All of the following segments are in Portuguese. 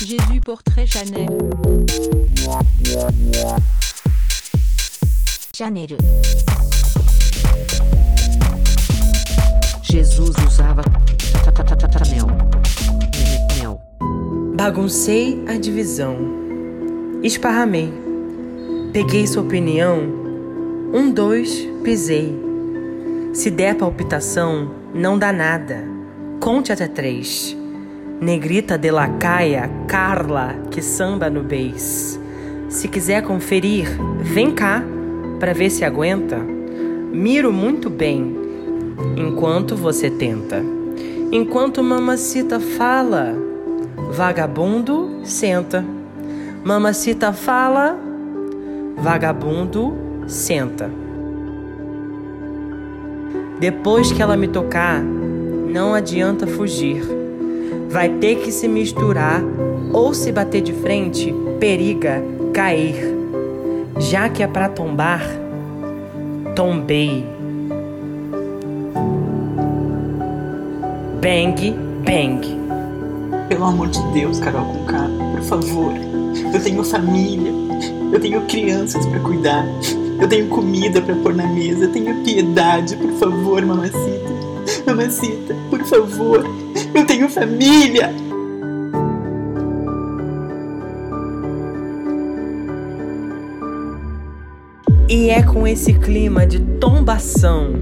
Jésus portrait Chanel. Chanel. Jesus usava Chanel. Mel. Baguncei a divisão. Esparramei. Peguei sua opinião. Um, dois, pisei. Se der palpitação, não dá nada. Conte até três. Negrita de lacaia, Carla, que samba no beis. Se quiser conferir, vem cá, pra ver se aguenta. Miro muito bem, enquanto você tenta. Enquanto mamacita fala, vagabundo senta. Mamacita fala, vagabundo senta. Depois que ela me tocar, não adianta fugir. Vai ter que se misturar ou se bater de frente, periga cair. Já que é pra tombar, tombei. Bang, bang. Pelo amor de Deus, Carol com por favor. Eu tenho família, eu tenho crianças pra cuidar, eu tenho comida pra pôr na mesa, eu tenho piedade, por favor, mamacita. Mamacita, por favor, eu tenho família. E é com esse clima de tombação,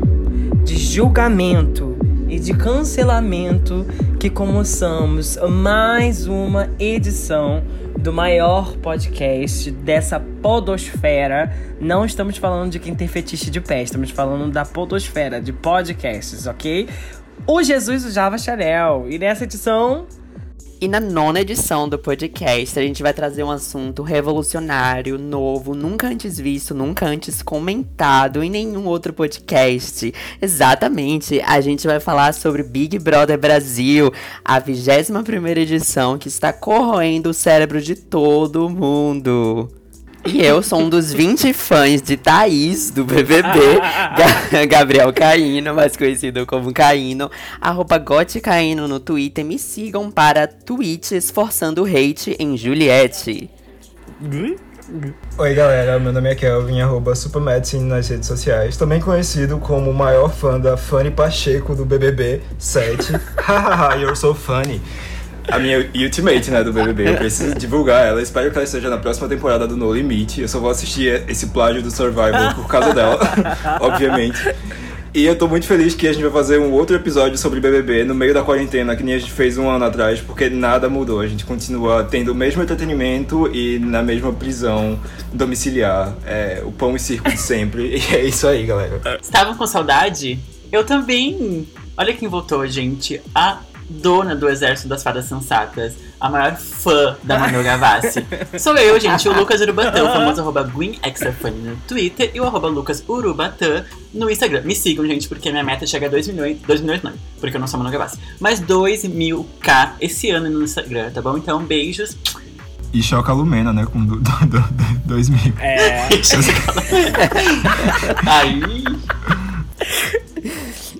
de julgamento e de cancelamento que começamos mais uma edição do maior podcast dessa podosfera. Não estamos falando de quem tem fetiche de pé, estamos falando da podosfera de podcasts, ok? O Jesus usava Chanel. E nessa edição E na nona edição do podcast, a gente vai trazer um assunto revolucionário, novo, nunca antes visto, nunca antes comentado em nenhum outro podcast. Exatamente, a gente vai falar sobre Big Brother Brasil, a 21 primeira edição que está corroendo o cérebro de todo mundo. E eu sou um dos 20 fãs de Thaís, do BBB, Ga- Gabriel Caíno, mais conhecido como Caíno, arroba Gotecaíno no Twitter. Me sigam para tweets forçando hate em Juliette. Oi galera, meu nome é Kelvin, arroba Supermedicine nas redes sociais, também conhecido como o maior fã da Fanny Pacheco do BBB 7. Hahaha, you're so funny. A minha ultimate, né, do BBB, eu preciso divulgar ela, espero que ela esteja na próxima temporada do No Limite, eu só vou assistir esse plágio do Survival por causa dela, obviamente. E eu tô muito feliz que a gente vai fazer um outro episódio sobre BBB no meio da quarentena, que nem a gente fez um ano atrás, porque nada mudou. A gente continua tendo o mesmo entretenimento e na mesma prisão domiciliar. É, o pão e circo de sempre. E é isso aí, galera. Estavam com saudade? Eu também. Olha quem voltou, gente. A dona do Exército das Fadas Sensatas. A maior fã da Manu Gavassi. Sou eu, gente, o Lucas Urubatã, o famoso arroba GwenExtraFunny no Twitter e o arroba Lucas Urubatã no Instagram. Me sigam, gente, porque minha meta é chegar a 2 milhões. 2 milhões não, porque eu não sou a Manu Gavassi. Mas 2 mil K esse ano no Instagram, tá bom? Então, beijos. E choca a Lumena, né, com do, do, do, do 2000. é. Aí.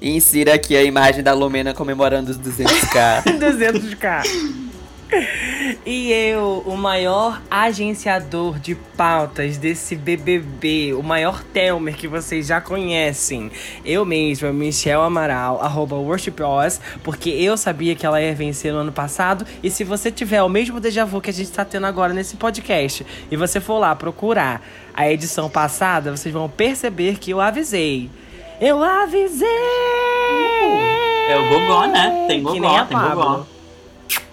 Insira aqui a imagem da Lumena comemorando os 200k. 200k. E eu, o maior agenciador de pautas desse BBB, o maior Telmer que vocês já conhecem. Eu mesma, Michelle Amaral, arroba WorshipOS, porque eu sabia que ela ia vencer no ano passado. E se você tiver o mesmo déjà vu que a gente tá tendo agora nesse podcast, e você for lá procurar a edição passada, vocês vão perceber que eu avisei. Eu avisei! É o Gogó, né? Tem Que nem Gogó, a tem Pablo. Gogó.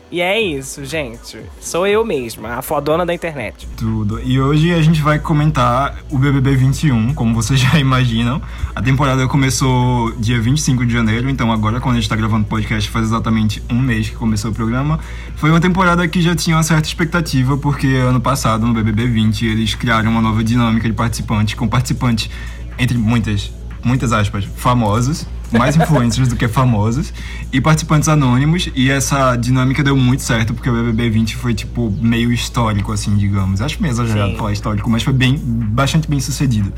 E é isso, gente. Sou eu mesma, a fodona da internet. Tudo. E hoje a gente vai comentar o BBB 21, como vocês já imaginam. A temporada começou dia 25 de janeiro, então agora quando a gente tá gravando o podcast faz exatamente um mês que começou o programa. Foi uma temporada que já tinha uma certa expectativa, porque ano passado, no BBB 20, eles criaram uma nova dinâmica de participantes, com participantes, entre muitas, muitas aspas, famosos. Mais influencers do que famosos e participantes anônimos, e essa dinâmica deu muito certo, porque o BBB 20 foi, tipo, meio histórico, assim, digamos. Acho meio exagerado Sim. falar histórico, mas foi bem, bastante bem sucedido.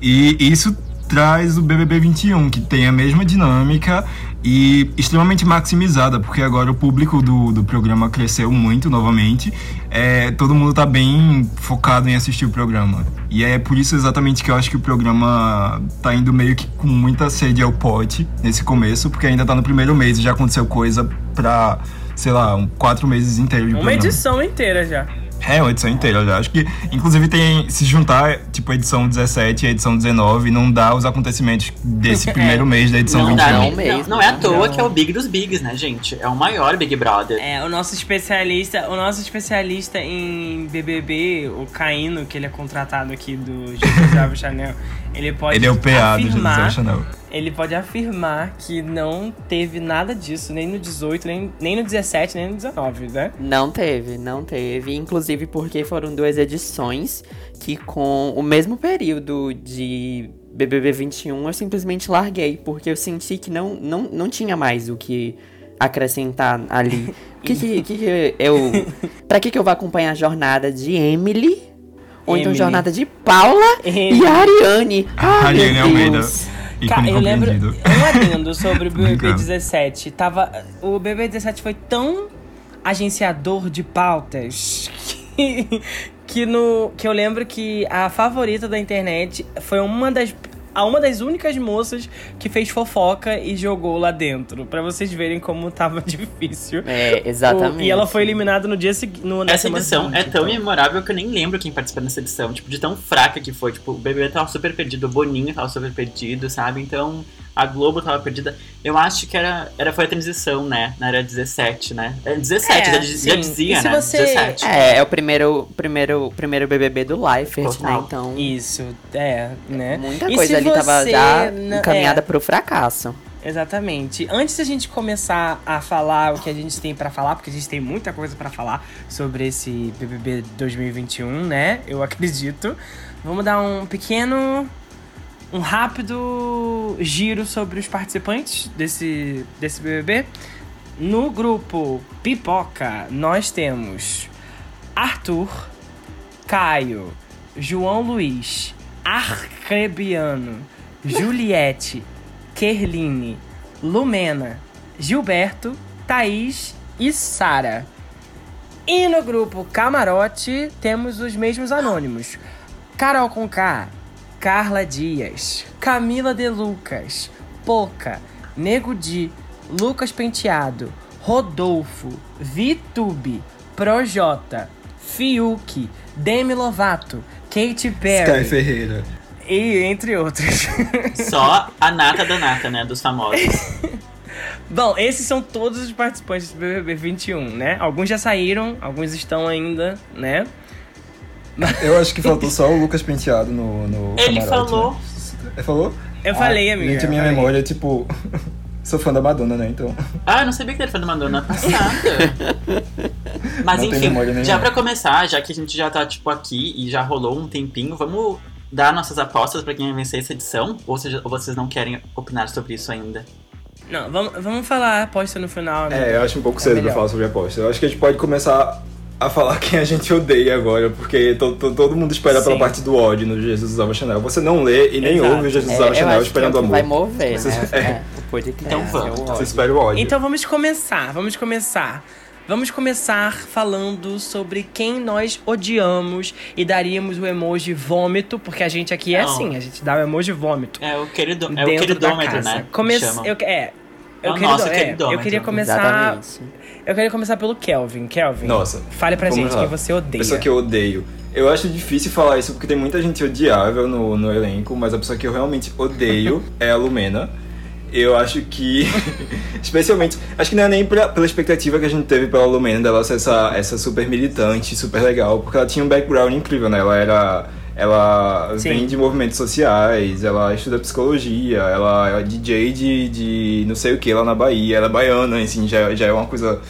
E isso traz o BBB 21, que tem a mesma dinâmica e extremamente maximizada, porque agora o público do, do programa cresceu muito novamente. É, todo mundo tá bem focado em assistir o programa. E é por isso exatamente que eu acho que o programa tá indo meio que com muita sede ao pote nesse começo, porque ainda tá no primeiro mês e já aconteceu coisa pra, sei lá, um, quatro meses inteiros de Uma programa. edição inteira já. É, uma edição inteira, eu já acho que. Inclusive tem. Se juntar, tipo, a edição 17 e a edição 19, não dá os acontecimentos desse primeiro mês da edição Não, 21. dá, um não, mês, não é à toa Não. que é o Big dos Bigs, né, gente? É o maior Big Brother. É, o nosso especialista, o nosso especialista em BBB, o Caíno, que ele é contratado aqui do Jesus Ava Chanel, ele pode Ele é o PA do Jesus afirmar, Chanel. Ele pode afirmar que não teve nada disso, nem no 18, nem, nem no 17, nem no 19, né? Não teve, não teve. Inclusive porque foram duas edições que com o mesmo período de BBB 21 eu simplesmente larguei, porque eu senti que não, não, não tinha mais o que acrescentar ali. O que, que, que que eu. Pra que, que eu vou acompanhar a jornada de Emily? Ou então Emily. jornada de Paula e Emily. a Ariane? Ai, Ariane meu Almeida. Cara, eu lembro um adendo sobre o BBB Brincando. 17. Tava, o BBB 17 foi tão agenciador de pautas que, que, no, que eu lembro que a favorita da internet foi uma das a uma das únicas moças que fez fofoca e jogou lá dentro. Pra vocês verem como tava difícil. É, exatamente. O- e ela foi eliminada no dia seguinte. Essa edição é tão então. memorável que eu nem lembro quem participou dessa edição. Tipo, de tão fraca que foi. Tipo, o BBB tava super perdido, o Boninho tava super perdido, sabe? Então, a Globo tava perdida. Eu acho que era, era foi a transição, né? Na era 17, né? É 17, É, já, já dizia, se né? você- 17. É, é o primeiro, primeiro, primeiro BBB do Leifert, Total. né? Então, Isso, é, né? muita E coisa ali tava você já não- encaminhada é. pro fracasso. Exatamente. Antes da gente começar a falar o que a gente tem pra falar, porque a gente tem muita coisa pra falar sobre esse BBB 2021, né? Eu acredito. Vamos dar um pequeno um rápido giro sobre os participantes desse desse BBB. No grupo Pipoca, nós temos Arthur, Caio, João Luiz, Arcrebiano, Juliette, Kerline, Lumena, Gilberto, Thaís e Sara. E no grupo Camarote temos os mesmos anônimos: Carol Conká, Carla Dias, Camila De Lucas, Poca, Nego Di, Lucas Penteado, Rodolfo, Vitube, Projota, Fiuk, Demi Lovato, Katy Perry Sky Ferreira. e entre outros. Só a nata da nata, né? Dos famosos. Bom, esses são todos os participantes do BBB 21, né? Alguns já saíram, alguns estão ainda, né? Eu acho que faltou só o Lucas Penteado no, no Ele camarote, falou. né? Ele falou? Eu falei, amiga. Gente, a minha memória é tipo. Sou fã da Madonna, né? Então. Ah, eu não sabia que ele foi da Madonna passada. Mas Não enfim, já pra começar, já que a gente já tá, tipo, aqui e já rolou um tempinho, vamos dar nossas apostas pra quem vai vencer essa edição? Ou, seja, ou vocês não querem opinar sobre isso ainda? Não, vamos, vamos falar a aposta no final. né? É, eu acho um pouco É cedo pra melhor. falar sobre aposta. Eu acho que a gente pode começar a falar quem a gente odeia agora, porque to, to- todo mundo espera pela Sim. parte do ódio no Jesus Usava Chanel. Você não lê e nem Exato. ouve o Jesus É, Usava eu Chanel acho que é esperando o amor. vai mover, Você- né? é. É. Então vamos. é Você espera o ódio. Então vamos começar, vamos começar. Vamos começar falando sobre quem nós odiamos e daríamos o emoji vômito, porque a gente aqui é Não. assim, a gente dá o emoji vômito. É o, querido, é o queridômetro, casa. né? Come eu, é, É eu, o querido- nosso é, eu queridômetro. queria começar. Exatamente. Eu queria começar pelo Kelvin. Kelvin, Nossa, fale pra gente lá. quem você odeia. Pessoa que eu odeio. Eu acho difícil falar isso porque tem muita gente odiável no, no elenco, mas a pessoa que eu realmente odeio é a Lumena. Eu acho que, especialmente, acho que não é nem pra- pela expectativa que a gente teve pela Lumena dela ser essa, essa super militante, super legal, porque ela tinha um background incrível, né? Ela era. Ela Sim. vem de movimentos sociais, ela estuda psicologia, ela é DJ de, de não sei o que lá na Bahia, ela é baiana, assim, já, já é uma coisa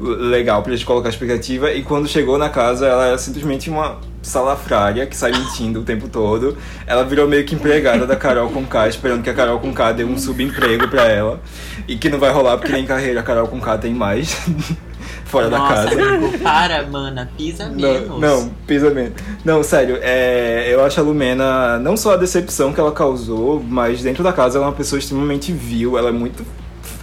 legal pra gente colocar a expectativa. E quando chegou na casa, ela era simplesmente uma salafrária que sai mentindo o tempo todo. Ela virou meio que empregada da Carol Conká, esperando que a Carol Conká dê um subemprego pra ela. E que não vai rolar porque nem carreira a Carol Conká tem mais. fora da Nossa, casa. amigo, para, mana, pisa menos. Não, não, pisa menos. Não, sério, é, eu acho a Lumena não só a decepção que ela causou, mas dentro da casa ela é uma pessoa extremamente vil, ela é muito.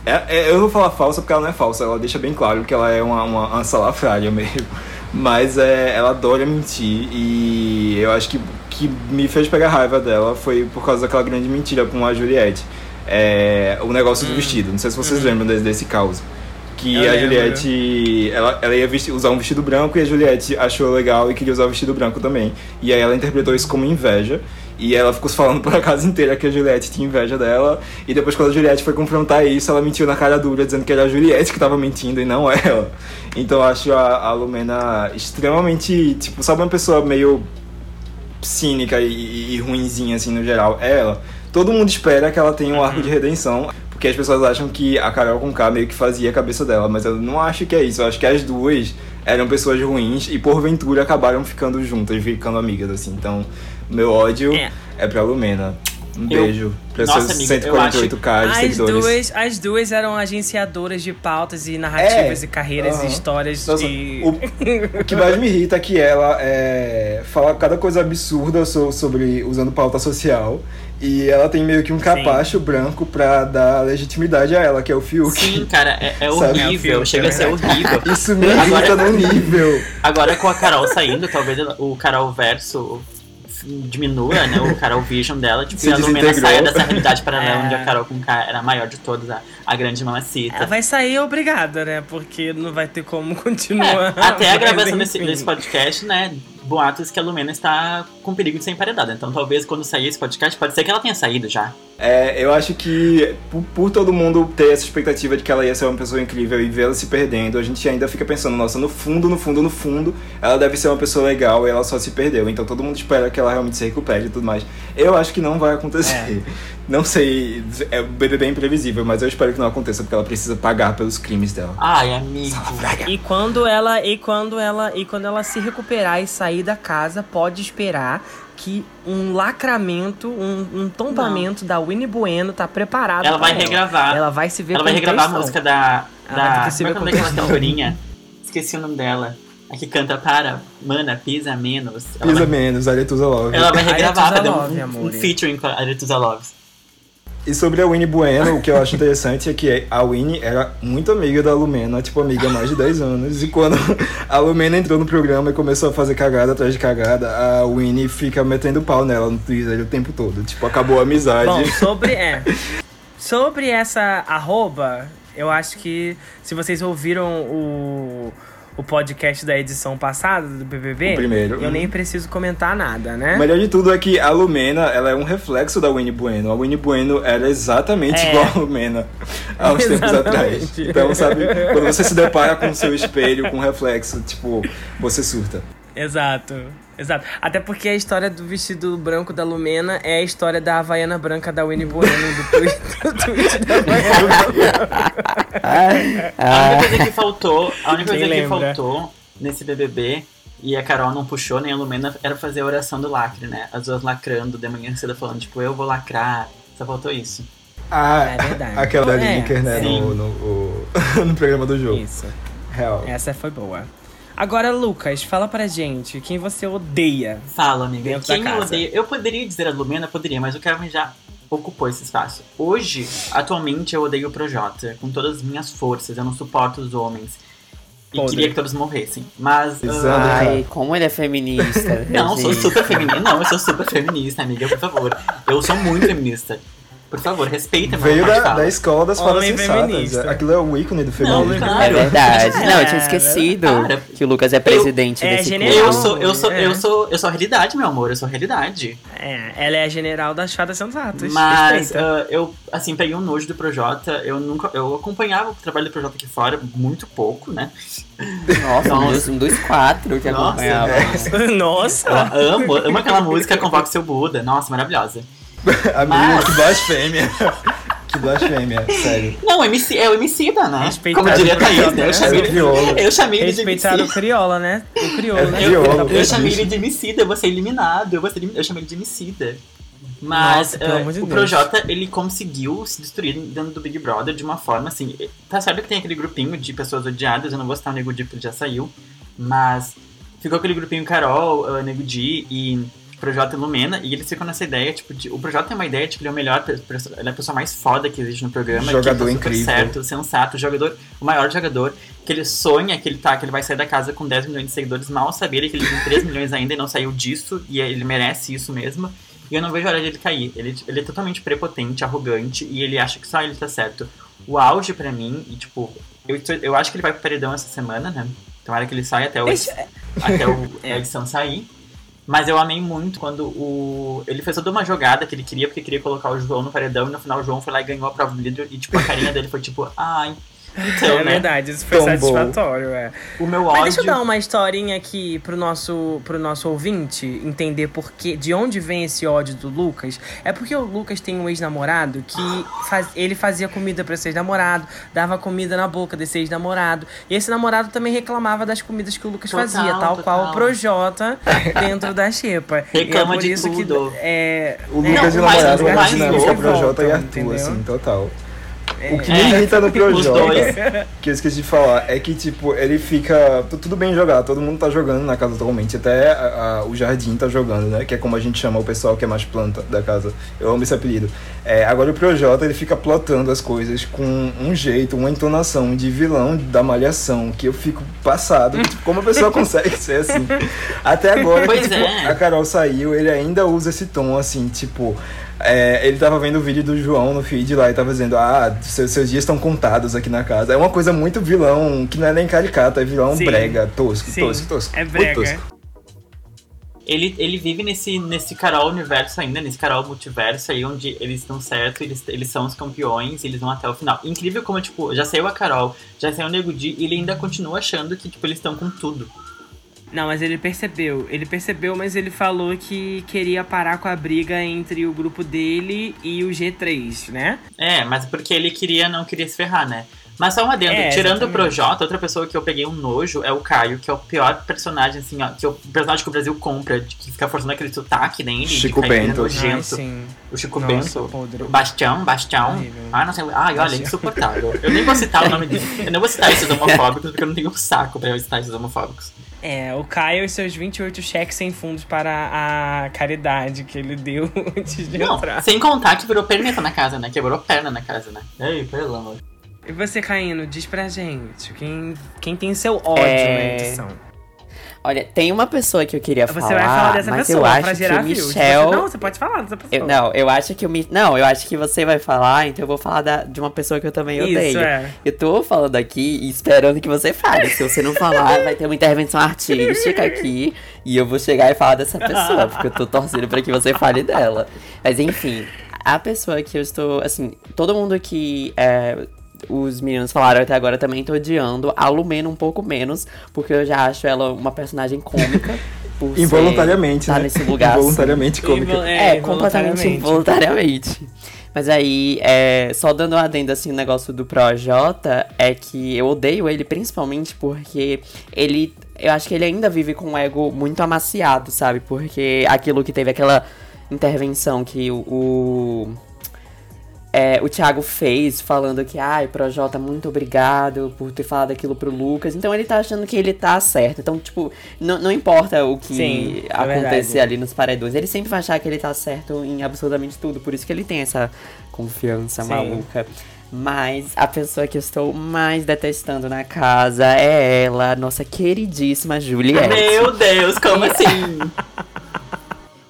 é- é- eu vou falar falsa porque ela não é falsa, ela deixa bem claro que ela é uma, uma, uma salafrária mesmo. Mas é, ela adora mentir e eu acho que que me fez pegar raiva dela foi por causa daquela grande mentira com a Juliette. É, o negócio do vestido, não sei se vocês lembram desse, desse caos. Que Eu a lembro. Juliette, ela, ela ia vestir- usar um vestido branco e a Juliette achou legal e queria usar o vestido branco também. E aí ela interpretou isso como inveja. E ela ficou falando pra casa inteira que a Juliette tinha inveja dela. E depois, quando a Juliette foi confrontar isso, ela mentiu na cara dura, dizendo que era a Juliette que tava mentindo e não ela. Então eu acho a, a Lumena extremamente. Tipo, sabe uma pessoa meio cínica e, e ruinzinha, assim, no geral? É ela. Todo mundo espera que ela tenha um arco de redenção. Porque as pessoas acham que a Carol com K meio que fazia a cabeça dela, mas eu não acho que é isso. Eu acho que as duas eram pessoas ruins e porventura acabaram ficando juntas, ficando amigas, assim. Então, meu ódio É. é, pra Lumena. Um Eu- beijo pra Nossa, seus amiga, eu 148k de As seguidores. duas, as duas eram agenciadoras de pautas e narrativas É. e carreiras e histórias Nossa, e... o, o que mais me irrita é que ela é, fala cada coisa absurda so- sobre usando pauta social e ela tem meio que um capacho branco pra dar legitimidade a ela, que é o Fiuk. Sim, cara, é, é? É horrível. filtro, Chega é a ser horrível. Isso me irrita Agora- num nível. Agora com a Carol saindo, talvez o Carol verso diminua, né? O Carol Vision dela, tipo, Se e a Lumena saia dessa realidade paralela É. onde a Carol com K era a maior de todas, a, a grande mamacita. Ela vai sair obrigada, né? Porque não vai ter como É, continuar. até a gravação desse, desse podcast, né? Boatos que a Lumena está com perigo de ser emparedada. Então talvez quando sair esse podcast, pode ser que ela tenha saído já. É, eu acho que por, por todo mundo ter essa expectativa de que ela ia ser uma pessoa incrível e ver ela se perdendo, a gente ainda fica pensando, nossa, no fundo, no fundo, no fundo, ela deve ser uma pessoa legal e ela só se perdeu. Então todo mundo espera que ela realmente se recupere e tudo mais. Eu acho que não vai acontecer. Não sei, é o BBB imprevisível, mas eu espero que não aconteça porque ela precisa pagar pelos crimes dela. Ai, amigo. E quando ela e quando ela e quando ela se recuperar e sair da casa, pode esperar que um lacramento, um, um tombamento da Winnie Bueno tá preparado. Ela pra vai regravar. Ela vai se ver Ela vai com regravar a música da. Ela vai da que como é daquela textão. cantorinha? Esqueci o nome dela. A que canta para. Mana, pisa menos. Ela Pisa vai, menos, Aretusa Love. ela vai regravar Love, um, um, featuring com a Aretusa Loves. E sobre a Winnie Bueno, o que eu acho interessante é que a Winnie era muito amiga da Lumena, tipo, amiga há mais de 10 anos. E quando a Lumena entrou no programa e começou a fazer cagada atrás de cagada, a Winnie fica metendo pau nela no Twitter o tempo todo. Tipo, acabou a amizade. Bom, sobre é. Sobre essa arroba, eu acho que se vocês ouviram o, o podcast da edição passada do BBB, O primeiro. eu nem preciso comentar nada, né? O melhor de tudo é que a Lumena, ela é um reflexo da Winnie Bueno. A Winnie Bueno era exatamente É. igual a Lumena há uns tempos atrás. Então, sabe, quando você se depara com o seu espelho, com um reflexo, tipo, você surta. Exato, exato. Até porque a história do vestido branco da Lumena é a história da Havaiana branca da Winnie Bueno, do tweet, do tweet da Havaiana A única coisa que faltou, a única Quem coisa que faltou nesse BBB e a Carol não puxou, nem a Lumena, era fazer a oração do lacre, né? As duas lacrando de manhã cedo falando, tipo, eu vou lacrar. Só faltou isso. Ah, É verdade. aquela da É, Lineker, né, no, no, o- no programa do jogo. Isso, Real. essa foi boa. Agora, Lucas, fala pra gente quem você odeia. Fala, amiga. Dentro da Quem eu odeio? Eu poderia dizer a Lumena, poderia, mas o Kevin já ocupou esse espaço. Hoje, atualmente, eu odeio o Projota com todas as minhas forças. Eu não suporto os homens. E Podre. queria que todos morressem. Mas. Ai, como ele é feminista. não, eu sou super feminista. Não, eu sou super feminista, amiga, por favor. Eu sou muito feminista. Por favor, respeita meu Veio da, da escola das fadas Homem sensatas. feminista. Aquilo é o ícone do Não, feminismo. claro. É verdade. Não, eu tinha É, esquecido Cara, que o Lucas é presidente é desse general. clube. Eu sou, eu sou, É. eu sou, eu sou a realidade, meu amor. Eu sou a realidade. É, ela é a general das fadas sensatas. Mas ah, eu, assim, peguei um nojo do Projota. Eu nunca. Eu acompanhava o trabalho do Projota aqui fora muito pouco, né? Nossa, um Nossa. dos, um dos quatro que Nossa, acompanhava. Nossa! Eu amo, amo aquela música Convoca Seu Buda. Nossa, maravilhosa. Amigo, Mas- que blasfêmia. que blasfêmia, sério. Não, MC, é o Emicida, né? Respeitar Como diria o a Thaís, né? Eu né? chamei, ele, eu chamei ele de Respeitar o Emicida. crioula, né? O crioulo, É né? crioulo. Eu, eu chamei ele de Emicida, eu vou ser eliminado. Eu, vou ser, eu chamei ele de Emicida. Mas Nossa, eh, de o. Projota, ele conseguiu se destruir dentro do Big Brother de uma forma assim. Tá certo que tem aquele grupinho de pessoas odiadas, eu não vou citar o Nego Di porque já saiu, mas ficou aquele grupinho Carol, eh, Nego Di e Projota e Lumena, e eles ficam nessa ideia, tipo, de, o Projota tem uma ideia de que ele é o melhor, ele é a pessoa mais foda que existe no programa, Jogador que tá super incrível. certo, sensato, jogador, o maior jogador, que ele sonha que ele tá, que ele vai sair da casa com 10 milhões de seguidores, mal saber que ele tem 3 milhões ainda e não saiu disso, e ele merece isso mesmo. E eu não vejo a hora de ele cair. Ele, ele é totalmente prepotente, arrogante, e ele acha que só ele tá certo. O auge pra mim, e tipo, eu, eu acho que ele vai pro paredão essa semana, né? Tomara que ele saia até, o, Esse- até o, a edição sair. Mas eu amei muito quando o. Ele fez toda uma jogada que ele queria, porque queria colocar o João no paredão, e no final o João foi lá e ganhou a prova do líder, e tipo, a carinha dele foi tipo, ai. Então, é né? verdade, isso foi Tombou. satisfatório, é. O meu Mas ódio. deixa eu dar uma historinha aqui pro nosso, pro nosso ouvinte entender por que, de onde vem esse ódio do Lucas. É porque o Lucas tem um ex-namorado que faz, ele fazia comida pra esse ex-namorado, dava comida na boca desse ex-namorado. E esse namorado também reclamava das comidas que o Lucas Total, fazia, tal total. qual o Projota dentro da xepa. Reclama e é por de isso tudo. Que, é, O é, Lucas e o mas namorado o é mais louco, Projota e Arthur, entendeu? assim, total. O que É, me irrita no Projota, dois. que eu esqueci de falar, é que, tipo, ele fica. tu- Tudo bem jogar, todo mundo tá jogando na casa atualmente, até a- a- o Jardim tá jogando, né? Que é como a gente chama o pessoal que é mais planta da casa. Eu amo esse apelido. É, agora o Projota, ele fica plotando as coisas com um jeito, uma entonação de vilão da malhação, que eu fico passado. que, tipo, como a pessoa consegue ser assim? Até agora, que, tipo, é. a Carol saiu, ele ainda usa esse tom, assim, tipo. É, ele tava vendo o vídeo do João no feed lá e tava dizendo: Ah, seus, seus dias estão contados aqui na casa. É uma coisa muito vilão, que não é nem caricato, é vilão Sim. brega, tosco, Sim, tosco, tosco. é muito brega. tosco. Ele, ele vive nesse, nesse Carol universo ainda, nesse Carol multiverso aí, onde eles estão certo, eles, eles são os campeões, eles vão até o final. Incrível como, tipo, já saiu a Carol, já saiu o Nego Di, e ele ainda continua achando que, tipo, eles estão com tudo. Não, mas ele percebeu. Ele percebeu, mas ele falou que queria parar com a briga entre o grupo dele e o G3, né? É, mas porque ele queria, não queria se ferrar, né? Mas só um adendo, É, tirando o. Projota, outra pessoa que eu peguei um nojo é o Caio, que é o pior personagem, assim, ó, que é o personagem que o Brasil compra, de que fica forçando aquele sotaque nele, Chico Bento. nojento. Ai, sim. O Chico Nossa, Bento. podre. O Bastião, Bastião. Horrível. Ah, não sei. Ai, olha, insuportável. Eu nem vou citar o nome dele. Eu não vou citar esses homofóbicos, porque eu não tenho um saco pra eu citar esses homofóbicos. É, o Caio e seus 28 cheques sem fundos para a caridade que ele deu antes de Não, entrar. sem contar que virou perneta na casa, né? Quebrou perna na casa, né? Ei, pelo amor. E você, Caíno, diz pra gente, quem, quem tem seu ódio É, na edição? Olha, tem uma pessoa que eu queria Você falar, vai falar dessa mas pessoa eu acho pra que gerar o views. Michel... Você- não, você pode falar dessa pessoa. Eu- não, eu acho que o Mi- Não, eu acho que você vai falar, então eu vou falar da- de uma pessoa que eu também Isso, odeio. é. Eu tô falando aqui e esperando que você fale. Se você não falar, vai ter uma intervenção artística aqui e eu vou chegar e falar dessa pessoa, porque eu tô torcendo pra que você fale dela. Mas enfim, a pessoa que eu estou, assim, todo mundo que é, os meninos falaram até agora também tô odiando. A Lumena um pouco menos, porque eu já acho ela uma personagem cômica. por ser- Involuntariamente, tá né? nesse lugar. assim. Involuntariamente cômica. Invol- É, completamente involuntariamente. involuntariamente. Mas aí, é, só dando um adendo assim, o negócio do Projota é que eu odeio ele principalmente porque ele. Eu acho que ele ainda vive com um ego muito amaciado, sabe? Porque aquilo que teve aquela intervenção que o. o é, o Thiago fez falando que, ai, Projota, muito obrigado por ter falado aquilo pro Lucas. Então ele tá achando que ele tá certo. Então, tipo, não, não importa o que Sim, é acontecer verdade. ali nos paredões, ele sempre vai achar que ele tá certo em absolutamente tudo. Por isso que ele tem essa confiança Sim. maluca. Mas a pessoa que eu estou mais detestando na casa é ela, nossa queridíssima Juliette. Meu Deus, como assim?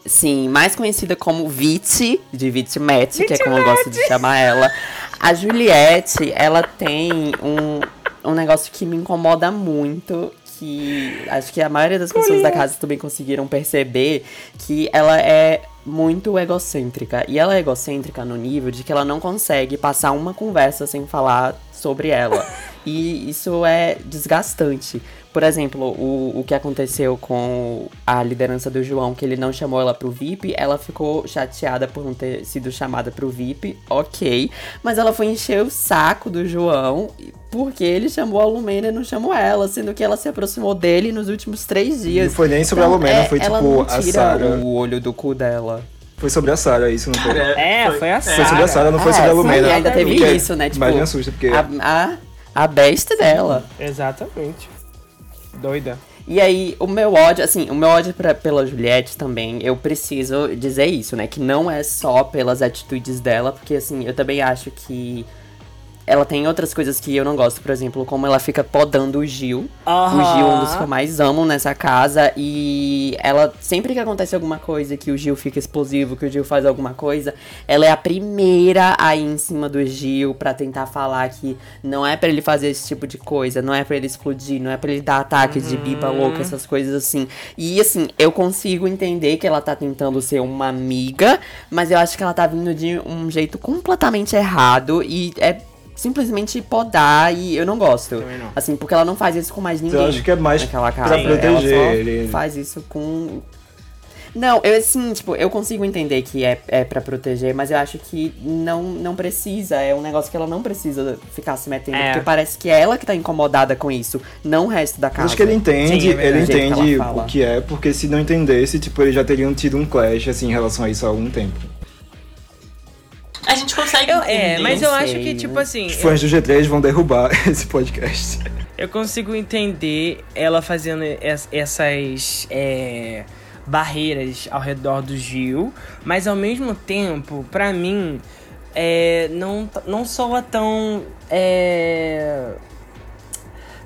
Sim, mais conhecida como Viti, de Viti Matt, que é como eu gosto de chamar ela. A Juliette, ela tem um, um negócio que me incomoda muito, que acho que a maioria das pessoas da casa também conseguiram perceber, que ela é muito egocêntrica. E ela é egocêntrica no nível de que ela não consegue passar uma conversa sem falar sobre ela. E isso é desgastante. Por exemplo, o, o que aconteceu com a liderança do João, que ele não chamou ela pro VIP, ela ficou chateada por não ter sido chamada pro VIP, ok. Mas ela foi encher o saco do João porque ele chamou a Lumena e não chamou ela, sendo que ela se aproximou dele nos últimos três dias. Não foi nem sobre a Então, Lumena, é, foi ela tipo não a tira Sarah. o olho do cu dela. Foi sobre a Sarah isso, não foi? Cara, É, foi a Foi sobre a Sarah. Sarah, não foi É, sobre a sim, Lumena. ainda teve Porque isso, né? Tipo, mais me assusta, porque... A, a, a besta dela. Exatamente. Doida. E aí, o meu ódio, assim, o meu ódio pra, pela Juliette também, eu preciso dizer isso, né? Que não é só pelas atitudes dela, porque, assim, eu também acho que ela tem outras coisas que eu não gosto, por exemplo, como ela fica podando o Gil. O Gil é um dos que eu mais amo nessa casa. E ela, sempre que acontece alguma coisa, que o Gil fica explosivo, que o Gil faz alguma coisa, ela é a primeira a ir em cima do Gil pra tentar falar que não é pra ele fazer esse tipo de coisa, não é pra ele explodir, não é pra ele dar ataques de biba louca, essas coisas assim. E assim, eu consigo entender que ela tá tentando ser uma amiga, mas eu acho que ela tá vindo de um jeito completamente errado e é simplesmente podar e eu não gosto. Também não. Assim, porque ela não faz isso com mais ninguém. Eu acho que é mais naquela pra casa. proteger ela só ele. faz isso com. Não, eu assim, tipo, eu consigo entender que é, é para proteger, mas eu acho que não, não precisa. É um negócio que ela não precisa ficar se metendo. É. Porque parece que é ela que tá incomodada com isso, não o resto da casa. acho que ele entende, Sim, é ele que entende fala. o que é, porque se não entendesse, tipo, eles já teriam tido um clash, assim, em relação a isso há algum tempo. A gente consegue Eu, é, mas eu acho que, tipo assim. Os eu- fãs do G3 vão derrubar esse podcast. Eu consigo entender ela fazendo es- essas é, barreiras ao redor do Gil, mas ao mesmo tempo, pra mim, é, não, não soa tão. É,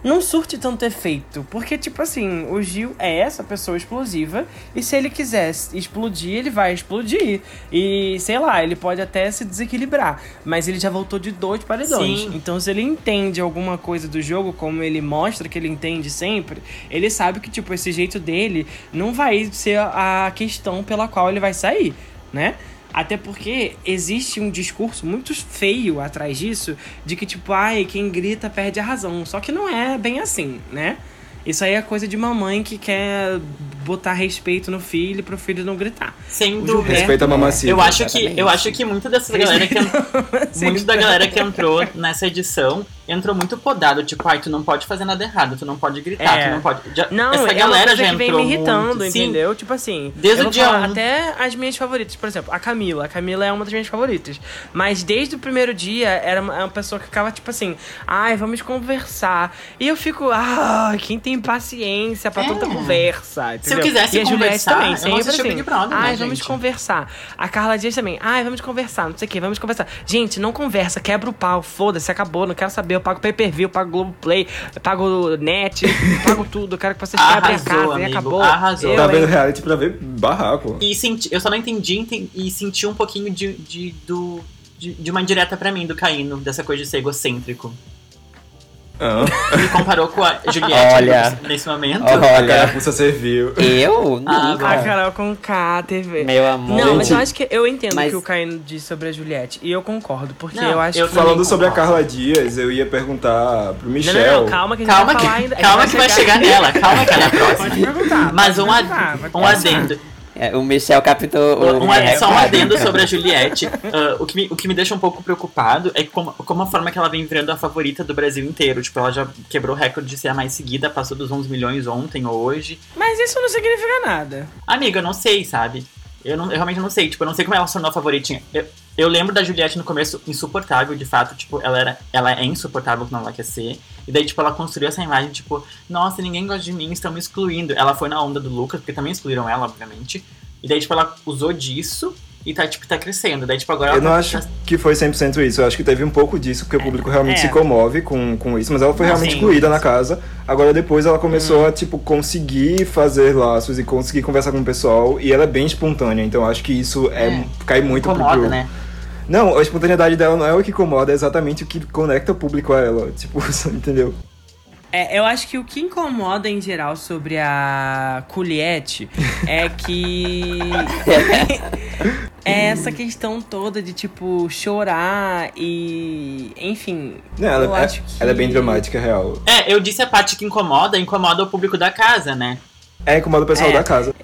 não surte tanto efeito. Porque, tipo assim, o Gil é essa pessoa explosiva. E se ele quiser explodir, ele vai explodir. E, sei lá, ele pode até se desequilibrar. Mas ele já voltou de dois paredões. Sim. Então, se ele entende alguma coisa do jogo, como ele mostra que ele entende sempre, ele sabe que, tipo, esse jeito dele não vai ser a questão pela qual ele vai sair, né? Até porque existe um discurso muito feio atrás disso, de que, tipo, ai, quem grita perde a razão. Só que não é bem assim, né? Isso aí é coisa de mamãe que quer botar respeito no filho pro filho não gritar. Sem dúvida. Respeita a mamacita. Eu acho que eu acho que muita dessa galera que muito da galera que entrou nessa edição entrou muito podado, tipo, ai, tu não pode fazer nada errado, tu não pode gritar, É. tu não pode. Já- Não, essa é galera coisa já que vem entrou me irritando, muito. Sim, entendeu? Tipo assim, Desde o dia falar um. até as minhas favoritas, por exemplo, a Camila. A Camila é uma das minhas favoritas. Mas desde o primeiro dia, era uma, pessoa que ficava tipo assim, ai, vamos conversar. E eu fico, ah, quem tem paciência pra É. tanta conversa, Se eu entendeu? quisesse e conversar, também, eu sempre assim, Big Brother, ai, né, vamos gente? conversar. A Carla Dias também, ai, vamos conversar, não sei o que, vamos conversar. Gente, não conversa, quebra o pau, foda-se, acabou, não quero saber, eu pago pay-per-view, eu pago Globoplay, eu pago net, eu pago tudo, eu quero que vocês quebrem a casa e amigo, acabou. arrasou. Eu, Tá hein? vendo reality pra ver barraco. E senti, eu só não entendi enten- e senti um pouquinho de, de, do, de, de uma indireta pra mim do Caíno, dessa coisa de ser egocêntrico. Me comparou com a Juliette Olha. nesse momento. a Olha, carapuça serviu. eu? Ah, Nunca. A Carol com K, TV. Meu amor. Não, mas eu acho que eu entendo o Mas- que o Caio disse sobre a Juliette. E eu concordo, porque Não, eu acho eu que. Falando sobre a. Carla Dias, eu ia perguntar pro Não, Michel. não, não, calma que a gente Calma vai que, falar ainda. calma que vai chegar nela, calma que é na próxima. Pode perguntar. Mas pode um, ad- perguntar, um adendo. É, o Michel captou o. Um, é, só um adendo sobre a Juliette. Ah, o, que me, o que me deixa um pouco preocupado é como, como a forma que ela vem virando a favorita do Brasil inteiro. Tipo, ela já quebrou o recorde de ser a mais seguida, passou dos 11 milhões ontem ou hoje. Mas isso não significa nada. Amiga, eu não sei, sabe? Eu, não, eu realmente não sei. Tipo, eu não sei como ela se tornou a favoritinha. Eu, eu lembro da Juliette no começo insuportável, de fato. Tipo, ela, era, ela é insuportável quando ela quer ser. E daí, tipo, ela construiu essa imagem, tipo, nossa, ninguém gosta de mim, estão me excluindo. Ela foi na onda do Lucas, porque também excluíram ela, obviamente. E daí, tipo, ela usou disso e tá, tipo, tá crescendo. Daí, tipo, agora Eu ela não tá- acho tá- que foi 100% isso. Eu acho que teve um pouco disso, porque o público realmente é. se comove com, com isso. Mas ela foi Não, realmente sim. excluída na casa. Agora depois ela começou a, tipo, conseguir fazer laços e conseguir conversar com o pessoal. E ela é bem espontânea. Então eu acho que isso é, É. cai muito pro- incomoda, pro... né? Não, a espontaneidade dela não é o que incomoda, é exatamente o que conecta o público a ela. Tipo, entendeu? É, eu acho que o que incomoda em geral sobre a Juliette é que. é essa questão toda de, tipo, chorar e. Enfim. Não, ela, eu é, acho que... ela é bem dramática, real. É, eu disse a parte que incomoda, incomoda o público da casa, né? É, incomoda o pessoal É. da casa.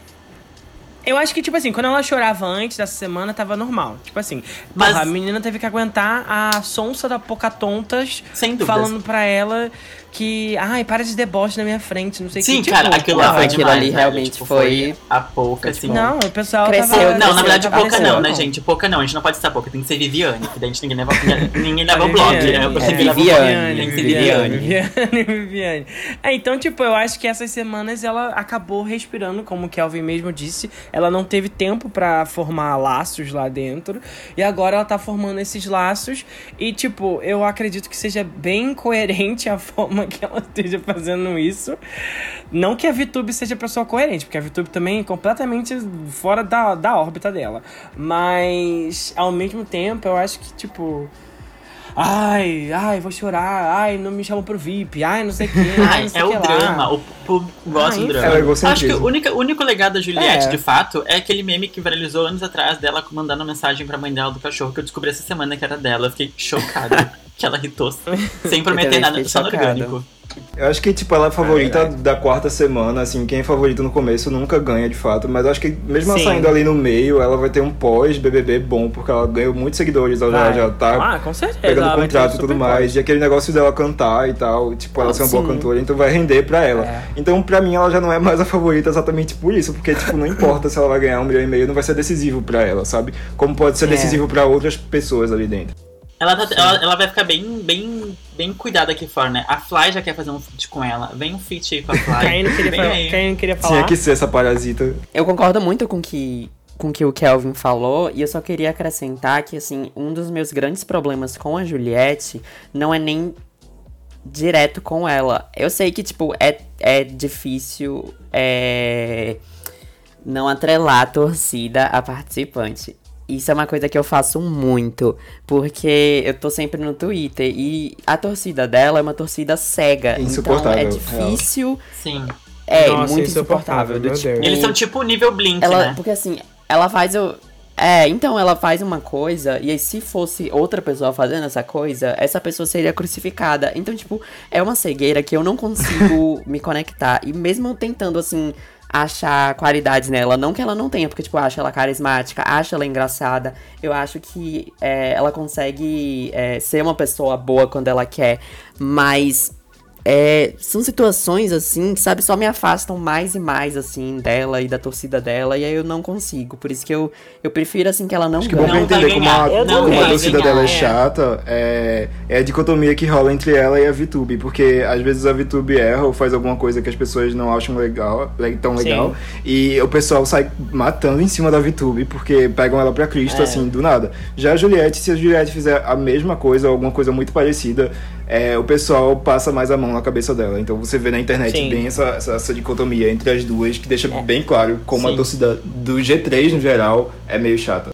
Eu acho que, tipo assim, quando ela chorava antes dessa semana, tava normal. Tipo assim, Mas- porra, a menina teve que aguentar a sonsa da Pocahontas Sem dúvidas. falando pra ela que, ai, para de deboche na minha frente, não sei o Sim, que. cara, tipo, aquilo porra, lá foi aquilo demais, ali realmente Tipo, foi- a pouca, assim. Não, o pessoal Cresceu, tava... Não, na Cresceu, verdade, tá pouca não, né, gente? Pouca não, a gente não pode estar pouca, tem que ser Viviane, que daí a gente ninguém leva, ninguém leva o É, blog, né? é, ninguém leva o Viviane, tem que ser Viviane. Viviane. Viviane, Viviane. É, então, tipo, eu acho que essas semanas ela acabou respirando, como o Kelvin mesmo disse. Ela não teve tempo pra formar laços lá dentro. E agora ela tá formando esses laços. E, tipo, eu acredito que seja bem coerente a forma que ela esteja fazendo isso. Não que a VTube seja pessoa coerente, porque a VTube também é completamente fora da, da órbita dela. Mas, ao mesmo tempo, eu acho que, tipo. Ai, ai, vou chorar. Ai, não me chamam pro VIP. Ai, não sei o que. Ai, é o lá. drama, o público gosta Ah, do enfim. drama. É. Acho que o único, o único legado da Juliette, É. de fato, é aquele meme que viralizou anos atrás dela mandando mensagem pra mãe dela do cachorro, que eu descobri essa semana que era dela. Eu fiquei chocada que ela irritou sem prometer nada, só no orgânico. Eu acho que, tipo, ela é a favorita verdade. da quarta semana, assim, quem é favorito no começo nunca ganha, de fato. Mas eu acho que mesmo ela Sim. saindo ali no meio, ela vai ter um pós-BBB bom, porque ela ganhou muitos seguidores, ela já, Vai. já tá Ah, com certeza. pegando contrato e tudo mais. E aquele negócio dela cantar e tal, tipo, ela Ah, ser uma boa sim. cantora, então vai render pra ela. É. Então, pra mim, ela já não é mais a favorita exatamente por isso, porque, tipo, não importa se ela vai ganhar um milhão e meio, não vai ser decisivo pra ela, sabe? Como pode ser É. decisivo pra outras pessoas ali dentro. Ela, tá- ela, ela vai ficar bem, bem, bem cuidada aqui fora, né? A Fly já quer fazer um feat com ela. Vem um feat aí com a Fly. Quem não queria, falar, quem queria falar? Tinha que ser essa parasita. Eu concordo muito com que, com que o Kelvin falou, e eu só queria acrescentar que, assim, um dos meus grandes problemas com a Juliette não é nem direto com ela. Eu sei que, tipo, é, é difícil é, não atrelar a torcida a participante. Isso é uma coisa que eu faço muito, porque eu tô sempre no Twitter e a torcida dela é uma torcida cega. Insuportável, Então é difícil. Sim. É, Nossa, muito insuportável, insuportável. do tipo. Eles são tipo o nível Blink, ela, né? porque assim, ela faz o. É, então ela faz uma coisa, e aí se fosse outra pessoa fazendo essa coisa, essa pessoa seria crucificada. Então, tipo, é uma cegueira que eu não consigo me conectar. E mesmo tentando, assim, achar qualidades nela, não que ela não tenha, porque, tipo, eu acho ela carismática, acho ela engraçada, eu acho que é, ela consegue é, ser uma pessoa boa quando ela quer, mas é, são situações assim que, sabe, só me afastam mais e mais, assim, dela e da torcida dela, e aí eu não consigo. Por isso que eu, eu prefiro, assim, que ela não Acho que é bom pra entender como a, como a torcida ganhar, dela é é. chata, é, é a dicotomia que rola entre ela e a VTube, porque às vezes a VTube erra ou faz alguma coisa que as pessoas não acham legal, le- tão legal, e o pessoal sai matando em cima da VTube, porque pegam ela pra Cristo, É. assim, do nada. Já a Juliette, se a Juliette fizer a mesma coisa, ou alguma coisa muito parecida, é, o pessoal passa mais a mão na cabeça dela. Então você vê na internet Sim. bem essa, essa, essa dicotomia entre as duas, que deixa bem claro como Sim. a torcida do G3 no geral é meio chata.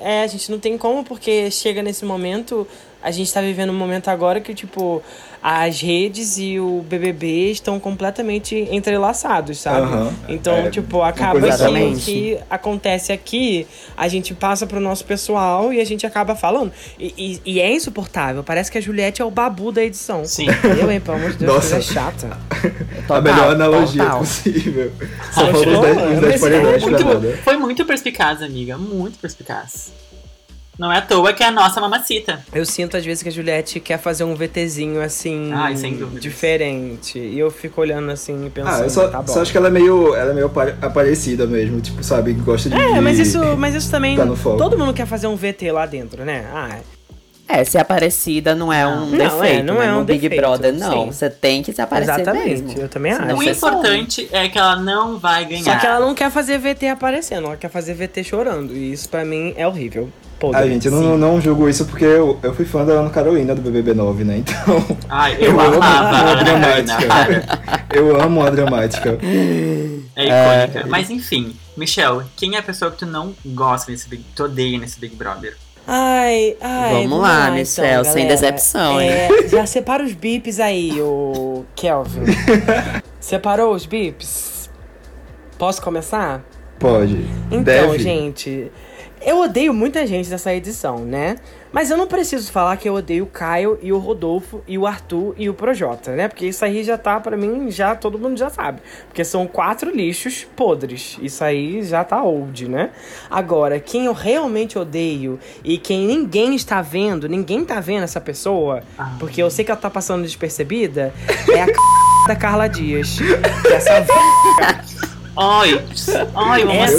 É, a gente não tem como, porque chega nesse momento, a gente tá vivendo um momento agora que, tipo, as redes e o BBB estão completamente entrelaçados, sabe? Aham, Então, é, tipo, acaba que o Exatamente. que acontece aqui, a gente passa pro nosso pessoal e a gente acaba falando. E, e- e é insuportável, parece que a Juliette é o babu da edição. Sim. Eu, hein, pelo amor de Deus, Nossa. coisa chata. a Total, melhor analogia total. possível. Só Ai, faltam os não, 10 os mas 10 é paredões pra Muito- foi muito perspicaz, amiga. Muito perspicaz. Não é à toa que é a nossa mamacita. Eu sinto às vezes que a Juliette quer fazer um VTzinho assim. Ai. Diferente. E eu fico olhando assim e pensando, Ah, eu só, tá bom. só acho que ela é meio, ela é meio apare- aparecida mesmo, tipo, sabe, que gosta de... É, mas isso, mas isso também. Tá no foco. todo mundo quer fazer um VT lá dentro, né? Ah, É, ser aparecida não é um Não, é, defeito, não né? é um No Big defeito, Brother, não. sim. Você tem que se aparecer Exatamente, mesmo. eu também acho. o importante é que ela não vai ganhar. Só que ela não quer fazer VT aparecendo, ela quer fazer VT chorando. E isso pra mim é horrível. Podre. Ah, gente, eu não, não julgo isso porque eu, eu fui fã da Ana Carolina do BBB 9, né? Então, Ai, eu, eu amo amava a dramática. Eu amo a dramática. É icônica. Mas enfim, Michelle, quem é a pessoa que tu não gosta nesse Big... Tu odeia nesse Big Brother? Ai, ai. Vamos lá, então, Michel, sem galera. decepção, hein? É, já separa os bips aí, o Kelvin. Separou os bips? Posso começar? Pode. Então, Deve. gente, Eu odeio muita gente dessa edição, né? Mas eu não preciso falar que eu odeio o Caio e o Rodolfo e o Arthur e o Projota, né? Porque isso aí já tá, pra mim, já todo mundo já sabe. Porque são quatro lixos podres. Isso aí já tá old, né? Agora, quem eu realmente odeio e quem ninguém está vendo, ninguém tá vendo essa pessoa, porque eu sei que ela tá passando despercebida, é a c... da Carla Dias. É essa Ai, ai, uma essa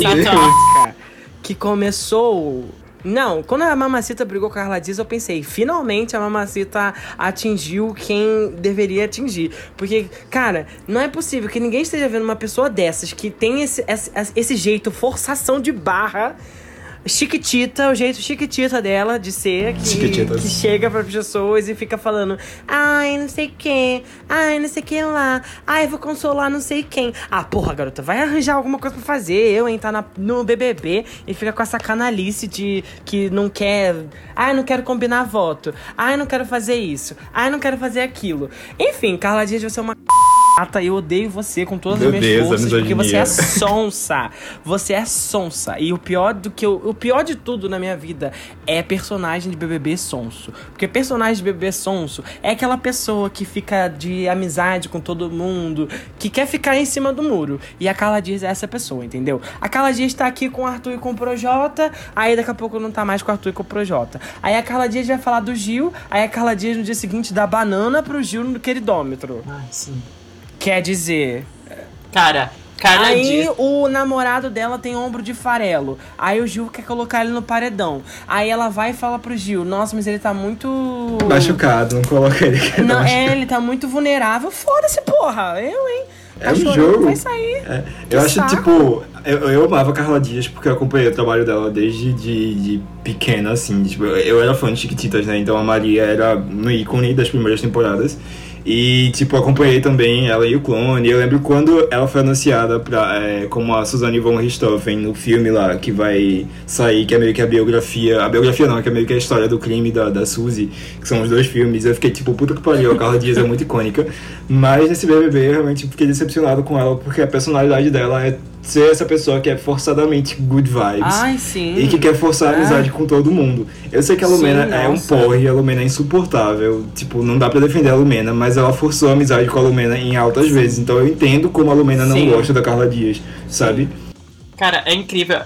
que começou. Não, quando a Mamacita brigou com a Carla Dias, eu pensei, finalmente a Mamacita atingiu quem deveria atingir. Porque, cara, não é possível que ninguém esteja vendo uma pessoa dessas que tem esse, esse, esse jeito, forçação de barra. Chiquitita, o jeito chiquitita dela de ser, que, que chega para pessoas e fica falando, ai, não sei quem, ai, não sei quem lá, ai, vou consolar não sei quem. Ah, porra, garota, vai arranjar alguma coisa pra fazer. Eu entrar na, no BBB e fica com essa canalice de que não quer, ai, não quero combinar voto, ai, não quero fazer isso, ai, não quero fazer aquilo. Enfim, Carla Dias, você é uma Eu odeio você com todas Meu as minhas Deus, forças, porque você é sonsa. Você é sonsa. E o pior do que eu, o pior de tudo na minha vida é personagem de BBB sonso. Porque personagem de BBB sonso é aquela pessoa que fica de amizade com todo mundo, que quer ficar em cima do muro. E a Carla Dias é essa pessoa, entendeu? A Carla Dias tá aqui com o Arthur e com o Projota, aí daqui a pouco não tá mais com o Arthur e com o Projota. Aí a Carla Dias vai falar do Gil, aí a Carla Dias no dia seguinte dá banana pro Gil no queridômetro. Ai, sim. Quer dizer, Cara, Carla Aí Dias. o namorado dela tem ombro de farelo. Aí o Gil quer colocar ele no paredão. Aí ela vai e fala pro Gil: Nossa, mas ele tá muito. Machucado, não coloca ele. Não, tá é, ele tá muito vulnerável. Foda-se, porra. Eu, hein? Tá É um chorando, jogo. vai sair. É, eu acho, saco. tipo, eu, eu amava a Carla Dias porque eu acompanhei o trabalho dela desde de, de pequena, assim. Tipo, eu era fã de Chiquititas, né? Então a Maria era no ícone das primeiras temporadas. E, tipo, acompanhei também ela e o clone. E eu lembro quando ela foi anunciada pra, é, como a Suzanne von Richthofen no filme lá que vai sair, que é meio que a biografia. A biografia não, que é meio que a história do crime da, da Suzy, que são os dois filmes. Eu fiquei tipo, puta que pariu, a Carla Dias é muito icônica. Mas nesse BBB eu realmente fiquei decepcionado com ela, porque a personalidade dela é ser essa pessoa que é forçadamente good vibes. Ai, sim. E que quer forçar a amizade com todo mundo. Eu sei que a Sim, Lumena é um nossa. porre, a Lumena é insuportável. Tipo, não dá pra defender a Lumena, mas ela forçou a amizade com a Lumena em altas vezes. Então eu entendo como a Lumena não Sim. gosta da Carla Dias, sabe? Cara, é incrível.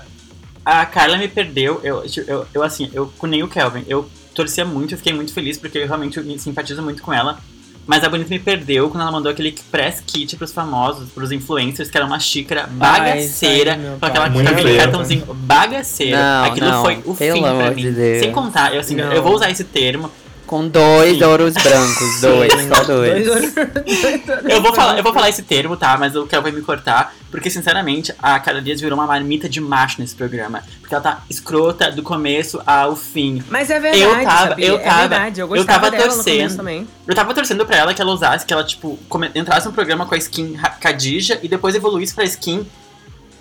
A Carla me perdeu. Eu, eu, eu assim, eu com nem o Kelvin. Eu torcia muito, eu fiquei muito feliz porque eu realmente me simpatizo muito com ela. Mas a Bonita me perdeu quando ela mandou aquele press kit pros famosos, pros influencers, que era uma xícara bagaceira, aí, meu com aquela. Muito aquele cartãozinho bagaceira. Não, Aquilo não, foi o pelo fim pra mim. de. Sem contar, eu, assim, Não. eu vou usar esse termo. Com dois Sim. ouros brancos, dois, só dois. Eu vou, falar, eu vou falar esse termo, tá? Mas o Kel vai me cortar. Porque, sinceramente, a Cada Dias virou uma marmita de macho nesse programa. Porque ela tá escrota do começo ao fim. Mas é verdade, Eu tava- sabia? eu É tava- verdade, eu eu gostava tava dela no torcendo. começo também. Eu tava torcendo pra ela que ela usasse, que ela, tipo, entrasse no programa com a skin Khadija e depois evoluísse pra skin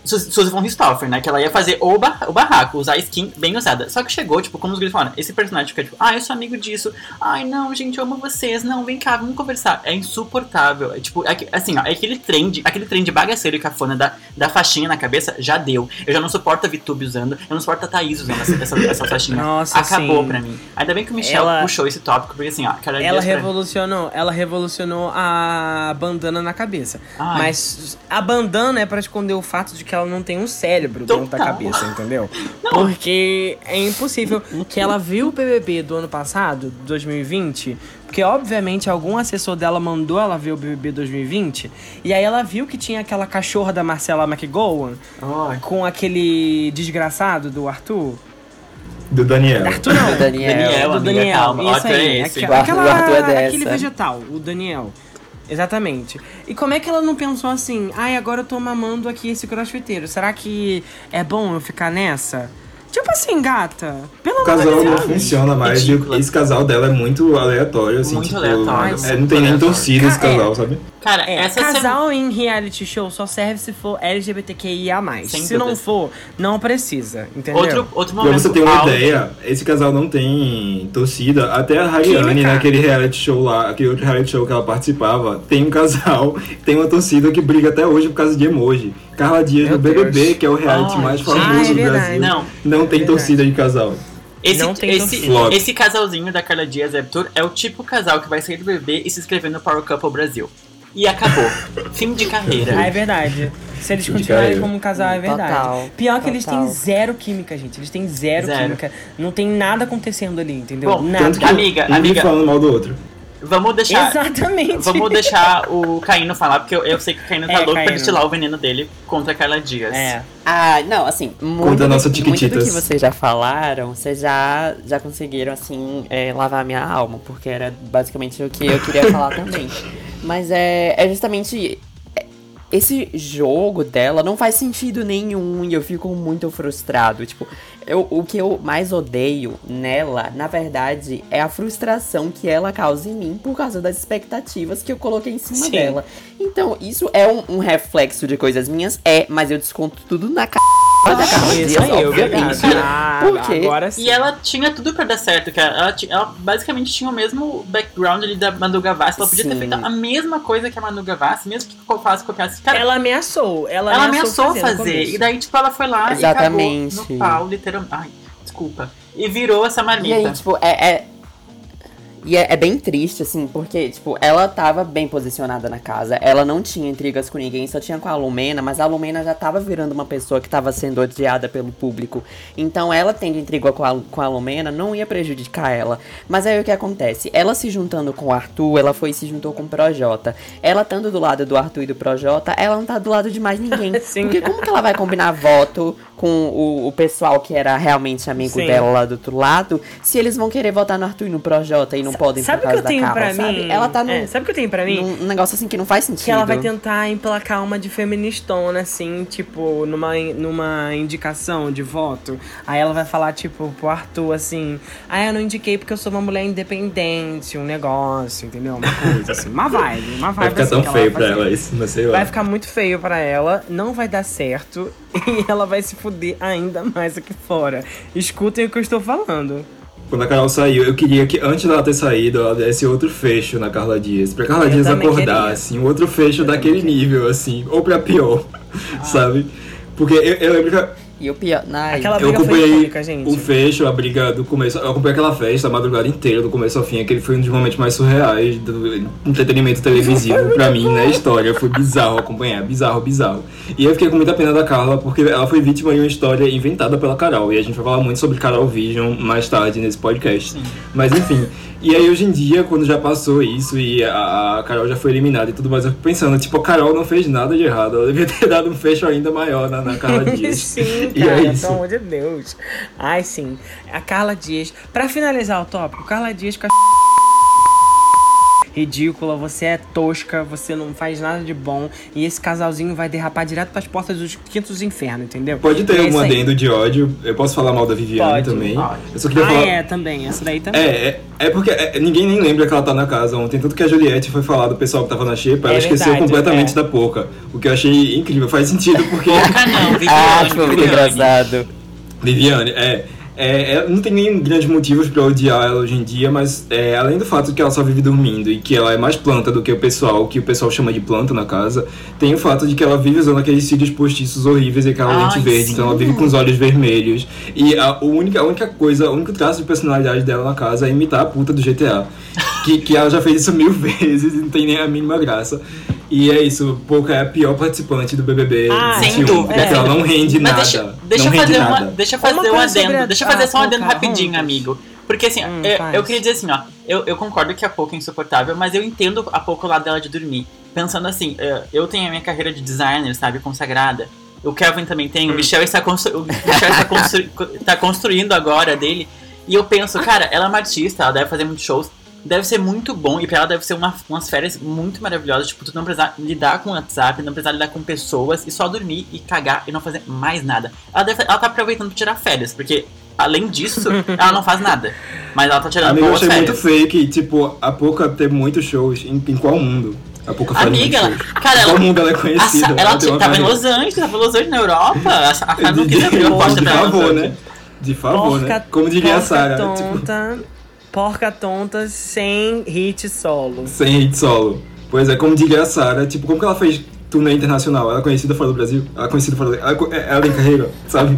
Suzy von Richthofen, né? Que ela ia fazer o, ba o barraco, usar a skin bem usada. Só que chegou, tipo, como os gritos falaram, esse personagem fica tipo, ah, eu sou amigo disso. Ai, não, gente, eu amo vocês. Não, vem cá, vamos conversar. É insuportável. É, tipo, é assim, ó, é aquele trend, aquele trend bagaceiro e cafona da, da faixinha na cabeça já deu. Eu já não suporto a VTube usando, eu não suporto a Thaís usando essa, essa, essa faixinha. Nossa, Acabou sim. pra mim. Ainda bem que o Michel Ela- puxou esse tópico, porque assim, ó, cara, Ela revolucionou, ela revolucionou a bandana na cabeça. Ai. Mas a bandana é pra esconder o fato de que ela não tem um cérebro dentro da Total. cabeça, entendeu? Porque é impossível que ela viu o BBB do ano passado, 2020, porque obviamente algum assessor dela mandou ela ver o BBB 2020, e aí ela viu que tinha aquela cachorra da Marcela McGowan Ai. com aquele desgraçado do Arthur. Do Daniel. Arthur não. Do Daniel. Daniel, do amiga, Daniel. calma. O Isso é aí. esse. aquela- Arthur- o Arthur é dessa. Aquele vegetal, o Daniel. Exatamente. E como é que ela não pensou assim, ai, agora eu tô mamando aqui esse crossfiteiro. Será que é bom eu ficar nessa? Tipo assim, gata. Pelo O casal não funciona mais. Ridícula. Esse casal dela é muito aleatório, assim, Muito tipo. aleatório, é, não tem nem torcida esse é. casal, sabe? Cara, É, essa casal em reality show só serve se for LGBTQIA+. Sem se não dúvidas. for, não precisa, entendeu? Outro, outro Pra momento. você ter uma alto. ideia, esse casal não tem torcida. Até a Rayane, naquele reality show lá, aquele outro reality show que ela participava, tem um casal, tem uma torcida que briga até hoje por causa de emoji. Carla Dias Meu no BBB, Deus. que é o reality Ai, mais gente. famoso Ah, é do. Brasil. Não. Não tem Verdade. torcida de casal. Esse, Não esse, esse casalzinho da Carla Dias e Arthur é o tipo casal que vai sair do BBB e se inscrever no Power Couple Brasil. E acabou. Fim de carreira. Ah, é verdade. Se eles continuarem como um casal, é verdade. Total, Pior que eles têm zero química, gente. Eles têm zero, Zero. química. Não tem nada acontecendo ali, entendeu? Bom, nada. Que Amiga, um amiga. falando mal do outro. Vamos deixar. Exatamente. Vamos deixar o Caíno falar, porque eu, eu sei que o Caíno tá É, louco pra Caíno. destilar o veneno dele contra a Carla Dias. É. Ah, não, assim, muito, nossa do, muito do que vocês já falaram, vocês já, já conseguiram, assim, é, lavar a minha alma, porque era basicamente o que eu queria falar também. Mas é, é justamente. Esse jogo dela não faz sentido nenhum e eu fico muito frustrado. Tipo, eu, o que eu mais odeio nela, na verdade, é a frustração que ela causa em mim por causa das expectativas que eu coloquei em cima Sim. dela. Então, isso é um, um reflexo de coisas minhas? É, mas eu desconto tudo na cara Carla Isso Dias, aí, obviamente. Ah, Por quê? Agora sim. E ela tinha tudo pra dar certo, cara. Ela, ela basicamente tinha o mesmo background ali da Manu Gavassi. Ela podia ter Sim. feito a mesma coisa que a Manu Gavassi, mesmo que eu faça copiasse. Cara, Ela ameaçou. Ela, ela ameaçou fazer. E daí, tipo, ela foi lá Exatamente. e cagou no pau, literalmente. Ai, desculpa. E virou essa E marmita. aí, tipo, é. é- E é, é bem triste, assim, porque, tipo, ela tava bem posicionada na casa. Ela não tinha intrigas com ninguém, só tinha com a Lumena, mas a Lumena já tava virando uma pessoa que tava sendo odiada pelo público. Então, ela tendo intriga com a, com a Lumena não ia prejudicar ela. Mas aí o que acontece? Ela se juntando com o Arthur, ela foi e se juntou com o Projota. Ela estando do lado do Arthur e do Projota, ela não tá do lado de mais ninguém. Sim. Porque como que ela vai combinar voto com o, o pessoal que era realmente amigo Sim. dela lá do outro lado, se eles vão querer votar no Arthur e no Projota e não podem Sabe por o que causa eu tenho da Carla, pra sabe? mim? Ela tá num, É, sabe o que eu tenho pra mim? num negócio assim que não faz sentido. Que ela vai tentar emplacar uma de feministona, assim, tipo, numa, numa indicação de voto. Aí ela vai falar, tipo, pro Arthur, assim, ah, eu não indiquei porque eu sou uma mulher independente, um negócio, entendeu? Uma coisa, assim, uma vibe, uma Vai vibe ficar assim, tão feio vai pra ela isso, mas sei lá. Vai ficar muito feio pra ela, não vai dar certo e ela vai se fuder ainda mais aqui fora. Escutem o que eu estou falando. Quando a Carol saiu, eu queria que antes dela ter saído, ela desse outro fecho na Carla Dias. Pra Carla Eu Dias acordar, queria. assim, um outro fecho daquele nível, assim, ou pra pior, Ah. sabe? Porque eu, eu lembro que E o pior. Ai, Aquela eu acompanhei icônica, gente. o fecho, a briga do começo. Eu acompanhei aquela festa a madrugada inteira, do começo ao fim. Aquele foi um dos momentos mais surreais do entretenimento televisivo pra mim na história. Foi bizarro acompanhar, bizarro, bizarro. E eu fiquei com muita pena da Carla, porque ela foi vítima de uma história inventada pela Carol. E a gente vai falar muito sobre Carol Vision mais tarde nesse podcast. Mas enfim. E aí hoje em dia, quando já passou isso e a, a Carol já foi eliminada e tudo mais, eu fico pensando, tipo, a Carol não fez nada de errado. Ela devia ter dado um fecho ainda maior na, na Carla Dias. sim, E cara, é isso. pelo amor de Deus. Ai, sim. A Carla Dias. Pra finalizar o tópico, Carla Dias com a ridícula, você é tosca, você não faz nada de bom e esse casalzinho vai derrapar direto pras portas dos quintos infernos, entendeu? Pode ter é um aí. adendo de ódio. Eu posso falar mal da Viviane Pode. também. Pode. Eu só queria Ah, falar. é, também, essa daí também. É, é, é porque é, ninguém nem lembra que ela tá na casa ontem. Tanto que a Juliette foi falar do pessoal que tava na xepa, ela É esqueceu verdade, completamente é. da Poca. O que eu achei incrível, faz sentido porque. Boca não, Viviane. Ah, foi muito Viviane. engraçado. Viviane, é. É, é, não tem nem grandes motivos pra odiar ela hoje em dia, mas é, além do fato de que ela só vive dormindo e que ela é mais planta do que o pessoal, que o pessoal chama de planta na casa, tem o fato de que ela vive usando aqueles cílios postiços horríveis e aquela Ai, lente verde, sim. então ela vive com os olhos vermelhos. E a, única, a única coisa, o único traço de personalidade dela na casa é imitar a puta do GTA. Que, que ela já fez isso mil vezes e não tem nem a mínima graça. E é isso, Pouca é a pior participante do BBB Ah, 21, sem dúvida. porque ela não rende Mas nada. deixa, deixa não eu fazer uma, deixa Uma fazer um adendo. a- Deixa eu fazer só um adendo Poca rapidinho, amigo. Porque assim, Hum, eu, eu queria dizer assim, ó, eu, eu concordo que a Poca é insuportável, mas eu entendo a pouco o lado dela de dormir. Pensando assim, eh, eu tenho a minha carreira de designer, sabe, consagrada. O Kevin também tem, Hum. o Michel está, constru o Michel está, constru está construindo agora dele. E eu penso, cara, ela é uma artista, ela deve fazer muitos shows. Deve ser muito bom e pra ela deve ser uma, umas férias muito maravilhosas. Tipo, tu não precisar lidar com o WhatsApp, não precisar lidar com pessoas e só dormir e cagar e não fazer mais nada. Ela, deve, ela tá aproveitando pra tirar férias, porque além disso, ela não faz nada. Mas ela tá tirando Amigo, eu boas achei férias. muito fake, tipo, a Poca ter muitos shows em, em qual mundo? A pouca faz Amiga, ela, shows. cara, ela, mundo ela é a conhecida. Sa- ela uma tava em. Los Angeles, tava em Los Angeles na Europa. A, a Sara não quis abrir a porta de pra ela. favor, né? De favor, porca, né? Como diria a porca Sarah, tipo, porca tonta sem hit solo. sem hit solo. Pois é, como diria a Sarah, tipo, como que ela fez turnê internacional? Ela é conhecida fora do Brasil? Ela é conhecida fora do ela, é co- ela tem carreira, sabe?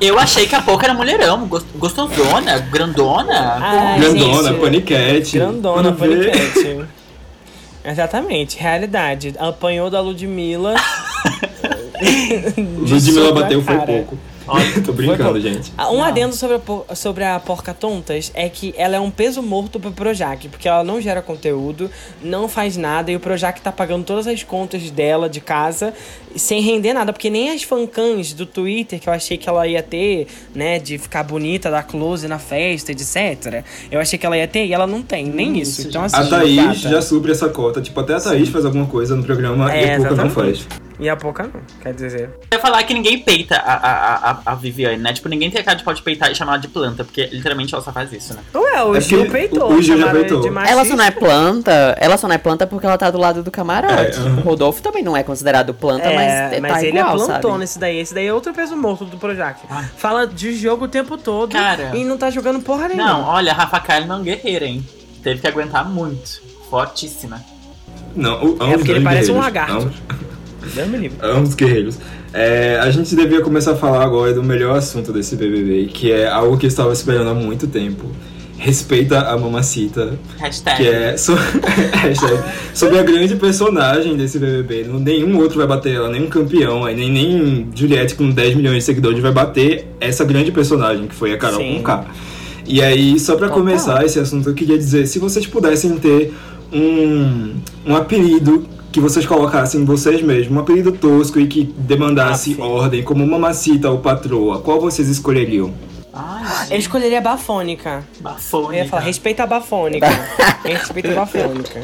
Eu achei que a pouca era mulherão, gos- gostosona, grandona. Ai, Grandona, gente, paniquete. Grandona, paniquete. Exatamente, realidade. Apanhou da Ludmilla. de Ludmilla bateu foi pouco. Olha, Tô brincando, gente. Ah, Um Não. adendo sobre a, sobre a Porca Tontas é que ela é um peso morto pro Projac, porque ela não gera conteúdo, não faz nada, e o Projac tá pagando todas as contas dela de casa sem render nada, porque nem as fancãs do Twitter, que eu achei que ela ia ter, né, de ficar bonita, dar close na festa, etc. Eu achei que ela ia ter e ela não tem, nem isso. Isso, Então, assim, A Thaís já supre essa cota. Tipo, até a Thaís faz alguma coisa no programa e É, a Pouca não faz. E a Porca não, quer dizer. Eu ia falar que ninguém peita a, a, a, a Viviane, né? Tipo, ninguém tem a cara de pode peitar e chamar ela de planta, porque literalmente ela só faz isso, né? Ué, o É Gil peitou. o Gil já peitou. Ela só não é planta, ela só não é planta porque ela tá do lado do camarote. É. O Rodolfo também não é considerado planta, É, mas, mas tá ele igual, é plantão sabe? nesse daí. Esse daí é outro peso morto do Projac. Ai. Fala de jogo o tempo todo Cara. e não tá jogando porra nenhuma. Não, olha, a Rafa Kalimann é um guerreiro, hein? Teve que aguentar muito. Fortíssima. Não, o, ambos É porque ele parece um lagarto. Ambos, Deus me livre. ambos guerreiros. É, a gente devia começar a falar agora do melhor assunto desse BBB, que é algo que eu estava esperando há muito tempo. Respeita a mamacita, Hashtag. que é so- hashtag, sobre a grande personagem desse BBB. Nenhum outro vai bater ela, nenhum campeão, nem, nem Juliette com 10 milhões de seguidores vai bater essa grande personagem, que foi a Carol Sim. Conká. E aí, só pra Total. começar esse assunto, eu queria dizer, se vocês pudessem ter um, um apelido que vocês colocassem em vocês mesmos, um apelido tosco e que demandasse Aff. ordem, como mamacita ou patroa, qual vocês escolheriam? Ai, Ele escolheria a bafônica. Eu bafônica. ia falar, respeita a bafônica. respeita a bafônica.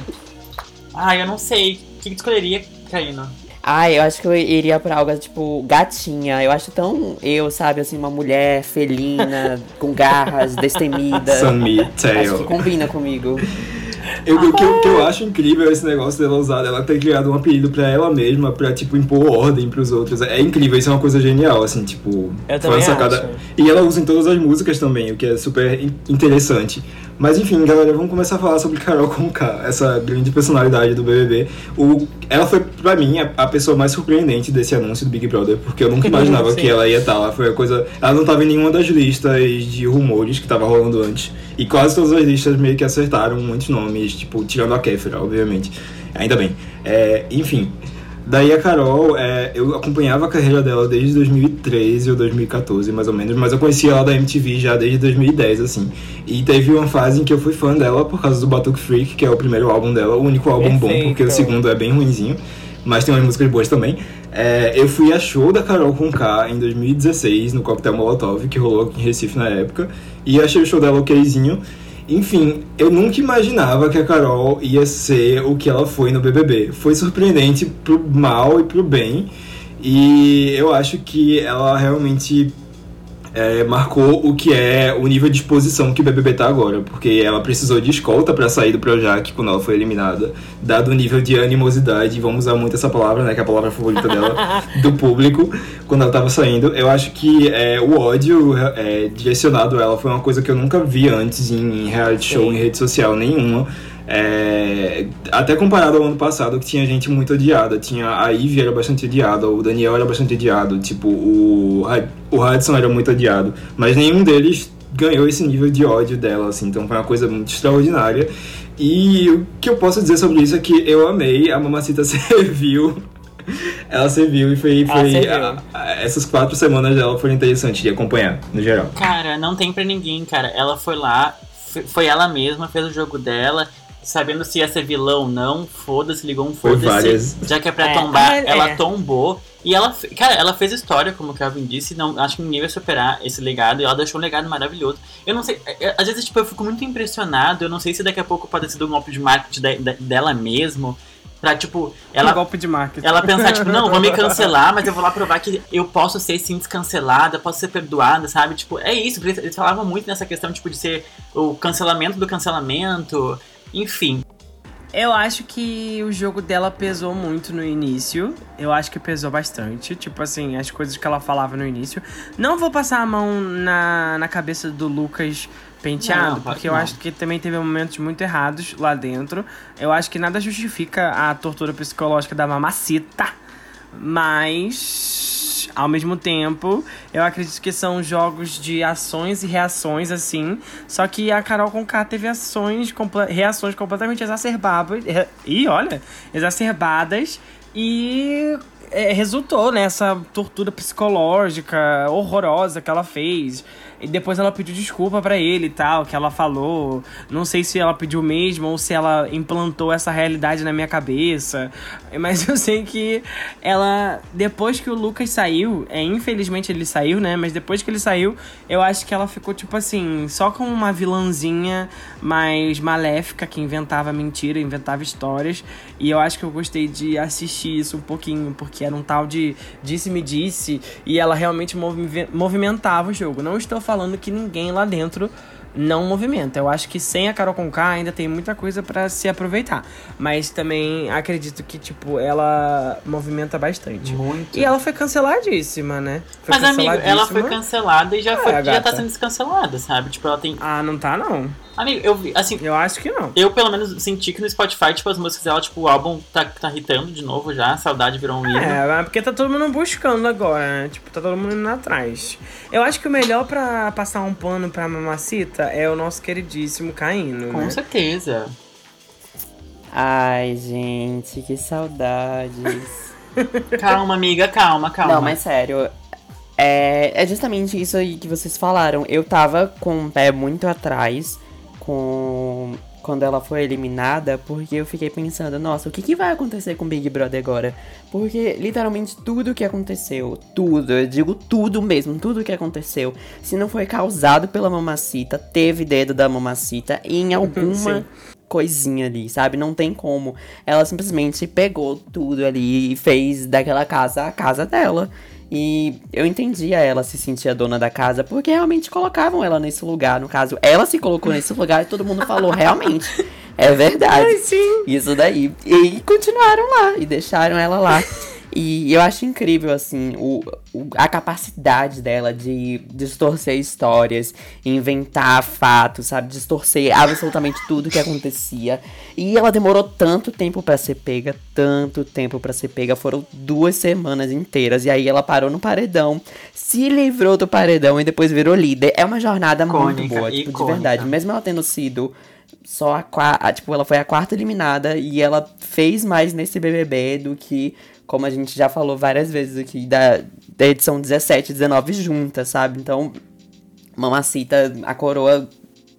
Ai, eu não sei. O que escolheria, Caíno? Ai, eu acho que eu iria pra algo tipo gatinha. Eu acho tão eu, sabe, assim, uma mulher felina, com garras, destemida. Sunmi, Acho que Tail. combina comigo. Eu, o, que, eu- o que eu acho incrível é esse negócio dela usar, ela ter criado um apelido pra ela mesma, pra, tipo, impor ordem pros outros. É incrível, isso é uma coisa genial, assim, tipo... Eu foi uma também acho. E ela usa em todas as músicas também, o que é super in- interessante. Mas enfim, galera, vamos começar a falar sobre Carol Conká, essa grande personalidade do BBB. O, ela foi, pra mim, a, a pessoa mais surpreendente desse anúncio do Big Brother, porque eu nunca imaginava que ela ia estar lá. Foi a coisa... Ela não tava em nenhuma das listas de rumores que tava rolando antes. E quase todas as listas meio que acertaram muitos nomes, tipo, tirando a Kéfera, obviamente. Ainda bem. É, enfim... Daí a Carol, é, eu acompanhava a carreira dela desde 2013 ou 2014, mais ou menos, mas eu conhecia ela da MTV já desde 2010, assim. E teve uma fase em que eu fui fã dela por causa do Batuque Freak, que é o primeiro álbum dela, o único álbum bom, Perfeito. porque o segundo é bem ruinzinho, mas tem umas músicas boas também. É, eu fui a show da Carol com K em 2016, no Coquetel Molotov, que rolou aqui em Recife na época, e achei o show dela okzinho. Enfim, eu nunca imaginava que a Carol ia ser o que ela foi no BBB. Foi surpreendente pro mal e pro bem. E eu acho que ela realmente é, marcou o que é o nível de exposição que o BBB tá agora, porque ela precisou de escolta para sair do Projac quando ela foi eliminada, dado o nível de animosidade, vamos usar muito essa palavra, né, que é a palavra favorita dela, do público, quando ela tava saindo. Eu acho que é, o ódio é, direcionado a ela foi uma coisa que eu nunca vi antes em reality show, em rede social nenhuma. É, até comparado ao ano passado, que tinha gente muito odiada. Tinha a Ivy era bastante odiada, o Daniel era bastante odiado, tipo, o, o Hudson era muito odiado. Mas nenhum deles ganhou esse nível de ódio dela, assim. Então foi uma coisa muito extraordinária. E o que eu posso dizer sobre isso é que eu amei, a Mamacita serviu. Ela serviu e foi. Foi serviu. a- a- essas quatro semanas dela foram interessantes de acompanhar, no geral. Cara, não tem pra ninguém, cara. Ela foi lá, foi ela mesma, fez o jogo dela, sabendo se ia ser vilão ou não, foda-se, ligou um foda-se. Já que é pra É, tombar, é, ela é. tombou. E ela, cara, ela fez história, como o Kelvin disse, não, acho que ninguém vai superar esse legado, e ela deixou um legado maravilhoso. Eu não sei, é, é, às vezes, tipo, eu fico muito impressionado, eu não sei se daqui a pouco pode ser um golpe de marketing de- de- dela mesmo, pra, tipo, Ela... ela, golpe de marketing. ela pensar, tipo, não, vão me cancelar, mas eu vou lá provar que eu posso ser sim descancelada, posso ser perdoada, sabe? Tipo, é isso, porque eles falavam muito nessa questão, tipo, de ser o cancelamento do cancelamento, enfim. Eu acho que o jogo dela pesou muito no início. Eu acho que pesou bastante. Tipo assim, as coisas que ela falava no início. Não vou passar a mão na, na cabeça do Lucas penteado, Não, porque eu não. acho que também teve momentos muito errados lá dentro. Eu acho que nada justifica a tortura psicológica da mamacita. Mas, ao mesmo tempo, eu acredito que são jogos de ações e reações, assim. Só que a Carol Conká teve ações, reações completamente exacerbadas. E olha, exacerbadas. E é, resultou nessa tortura psicológica horrorosa que ela fez. E depois ela pediu desculpa pra ele e tal, que ela falou. Não sei se ela pediu mesmo ou se ela implantou essa realidade na minha cabeça. Mas eu sei que ela, depois que o Lucas saiu, é, infelizmente ele saiu, né? Mas depois que ele saiu, eu acho que ela ficou, tipo assim, só com uma vilãzinha mais maléfica que inventava mentira, inventava histórias. E eu acho que eu gostei de assistir isso um pouquinho, porque era um tal de disse-me-disse e ela realmente movi- movimentava o jogo. Não estou falando que ninguém lá dentro não movimenta. Eu acho que sem a Carol Conká ainda tem muita coisa pra se aproveitar. Mas também acredito que, tipo, ela movimenta bastante. Muito. E ela foi canceladíssima, né? Foi Mas, amigo, ela foi cancelada e já, foi, já tá sendo descancelada, sabe? Tipo, ela tem. Ah, não tá não. Amigo, eu vi, assim, Eu acho que não. eu pelo menos senti que no Spotify, tipo, as músicas dela, tipo, o álbum tá, tá hitando de novo já, Saudade virou um hino. É, mas porque tá todo mundo buscando agora, né? Tipo, tá todo mundo indo atrás. Eu acho que o melhor pra passar um pano pra mamacita é o nosso queridíssimo Caíno, Com né? certeza. Ai, gente, que saudades. Calma, amiga, calma, calma. Não, mas sério. É, é justamente isso aí que vocês falaram. Eu tava com o pé muito atrás com quando ela foi eliminada, porque eu fiquei pensando, nossa, o que, que vai acontecer com Big Brother agora? Porque literalmente tudo que aconteceu, tudo, eu digo tudo mesmo, tudo que aconteceu, se não foi causado pela mamacita, teve dedo da mamacita em alguma coisinha ali, sabe? Não tem como. Ela simplesmente pegou tudo ali e fez daquela casa a casa dela. E eu entendia ela se sentir a dona da casa, porque realmente colocavam ela nesse lugar. No caso, ela se colocou nesse lugar e todo mundo falou, realmente. É verdade. Sim. Isso daí. E continuaram lá e deixaram ela lá. E eu acho incrível, assim, o, o- a capacidade dela de distorcer histórias, inventar fatos, sabe? Distorcer absolutamente tudo que acontecia. E ela demorou tanto tempo pra ser pega, tanto tempo pra ser pega. Foram duas semanas inteiras. E aí ela parou no paredão, se livrou do paredão e depois virou líder. É uma jornada muito Icônica, boa, tipo, de verdade. Mesmo ela tendo sido só a quarta. Tipo, ela foi a quarta eliminada e ela fez mais nesse BBB do que, como a gente já falou várias vezes aqui, da, da edição 17 e 19 juntas, sabe? Então, Mamacita, a coroa.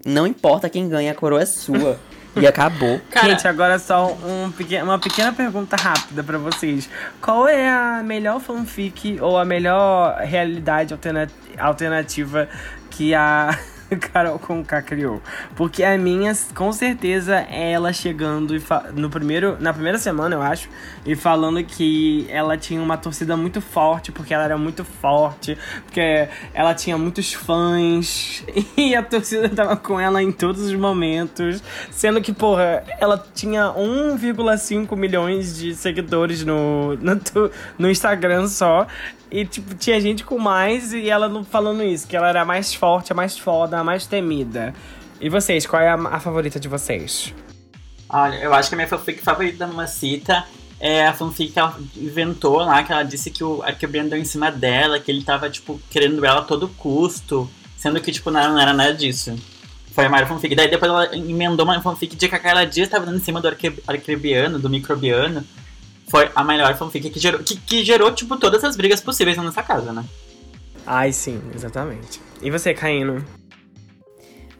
Não importa quem ganha, a coroa é sua. e acabou. Cara, Gente, agora só um uma pequena pergunta rápida pra vocês. Qual é a melhor fanfic ou a melhor realidade alterna- alternativa que a Carol Conká criou? Porque a minha, com certeza, é ela chegando no primeiro, na primeira semana, eu acho, e falando que ela tinha uma torcida muito forte, porque ela era muito forte, porque ela tinha muitos fãs, e a torcida tava com ela em todos os momentos, sendo que, porra, ela tinha 1,5 milhões de seguidores no, no, no Instagram só, e, tipo, tinha gente com mais, e ela não falando isso, que ela era a mais forte, a mais foda, a mais temida. E vocês, qual é a, a favorita de vocês? Olha, eu acho que a minha fanfic favorita da Mamacita é a fanfic que ela inventou lá, que ela disse que o, que o Brian deu em cima dela, que ele tava, tipo, querendo ela a todo custo, sendo que, tipo, não não era nada disso. Foi a maior fanfic. Daí depois ela emendou uma fanfic de que a Carla Dias tava dando em cima do arque, arcrebiano, do microbiano. Foi a melhor fanfic que gerou, que, que gerou, tipo, todas as brigas possíveis nessa casa, né? Ai, sim, exatamente. E você, Caíno?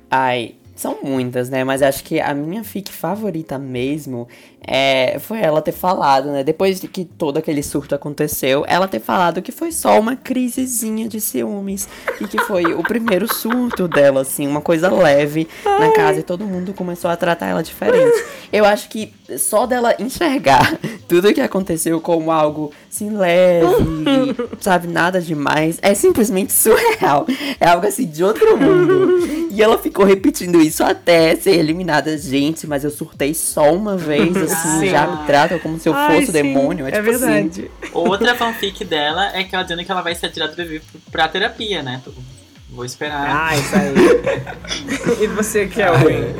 Ai, são muitas, né? Mas acho que a minha fic favorita mesmo é, foi ela ter falado, né? Depois de que todo aquele surto aconteceu, ela ter falado que foi só uma crisezinha de ciúmes. E que foi o primeiro surto dela, assim, uma coisa leve na casa e todo mundo começou a tratar ela diferente. Eu acho que só dela enxergar tudo que aconteceu como algo assim leve, sabe, nada demais, é simplesmente surreal. É algo assim de outro mundo. E ela ficou repetindo isso até ser eliminada, gente, mas eu surtei só uma vez, assim, Sim. já me tratam como se eu Ai, fosse o sim, demônio. É, tipo assim. verdade. Outra fanfic dela é que ela dizendo que ela vai ser tirada do BBB pra terapia, né? Vou esperar. Ah, isso aí. e você, Kelvin?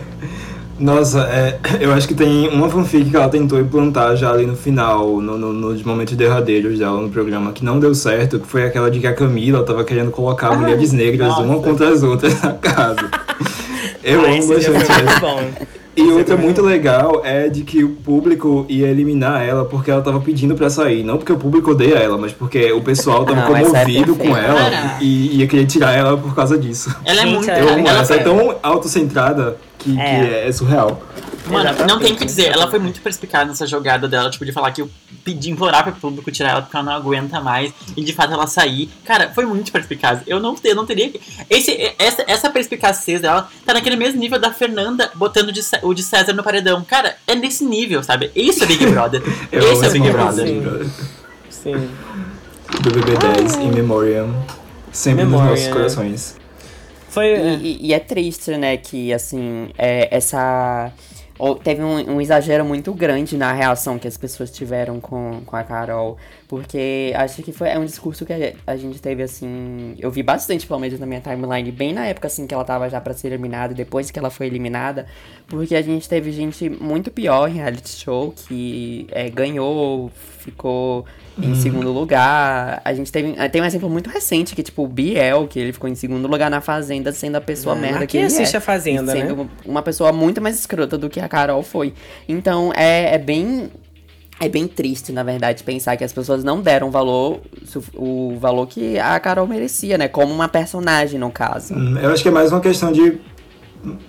Nossa, é, eu acho que tem uma fanfic que ela tentou implantar já ali no final, no, no- nos momentos derradeiros dela no programa, que não deu certo, que foi aquela de que a Camila tava querendo colocar mulheres negras nossa. uma contra as outras na casa. Eu Ah, amo bastante foi muito bom. E outra muito legal é de que o público ia eliminar ela porque ela tava pedindo pra sair. Não porque o público odeia ela, mas porque o pessoal tava Não, é comovido com perfeita. ela Cara. e ia querer tirar ela por causa disso. Ela é muito. ela- Eu amo ela, essa é tão autocentrada que, que É. é. surreal. Mano, não Exatamente. tem o que dizer, ela foi muito perspicaz nessa jogada dela, tipo, de falar que eu pedi, implorar pro público tirar ela porque ela não aguenta mais, e de fato ela sair. Cara, foi muito perspicaz. Eu não, eu não teria. Esse, essa, essa perspicazez dela tá naquele mesmo nível da Fernanda botando de o de César no paredão. Cara, é nesse nível, sabe? Isso é Big Brother. Eu Esse é amo Big Brother. Big Brother. Sim. BBB 10, In Memoriam. Sempre Memória, nos nossos corações. Foi. E, e- e é triste, né, que assim, é, essa. Teve um, um exagero muito grande na reação que as pessoas tiveram com, com a Carol. Porque acho que foi é um discurso que a, gente teve, assim. Eu vi bastante, menos na minha timeline, bem na época assim que ela tava já pra ser eliminada, depois que ela foi eliminada. Porque a gente teve gente muito pior em reality show, que é, ganhou, ficou em segundo lugar. A gente teve. Tem um exemplo muito recente, que tipo, o Biel, que ele ficou em segundo lugar na Fazenda, sendo a pessoa Ah, merda que ele assiste é. a Fazenda, E sendo né? uma pessoa muito mais escrota do que a Carol foi. Então é, é bem. É bem triste, na verdade, pensar que as pessoas não deram valor, o valor que a Carol merecia, né? Como uma personagem, no caso. Hum, Eu acho que é mais uma questão de.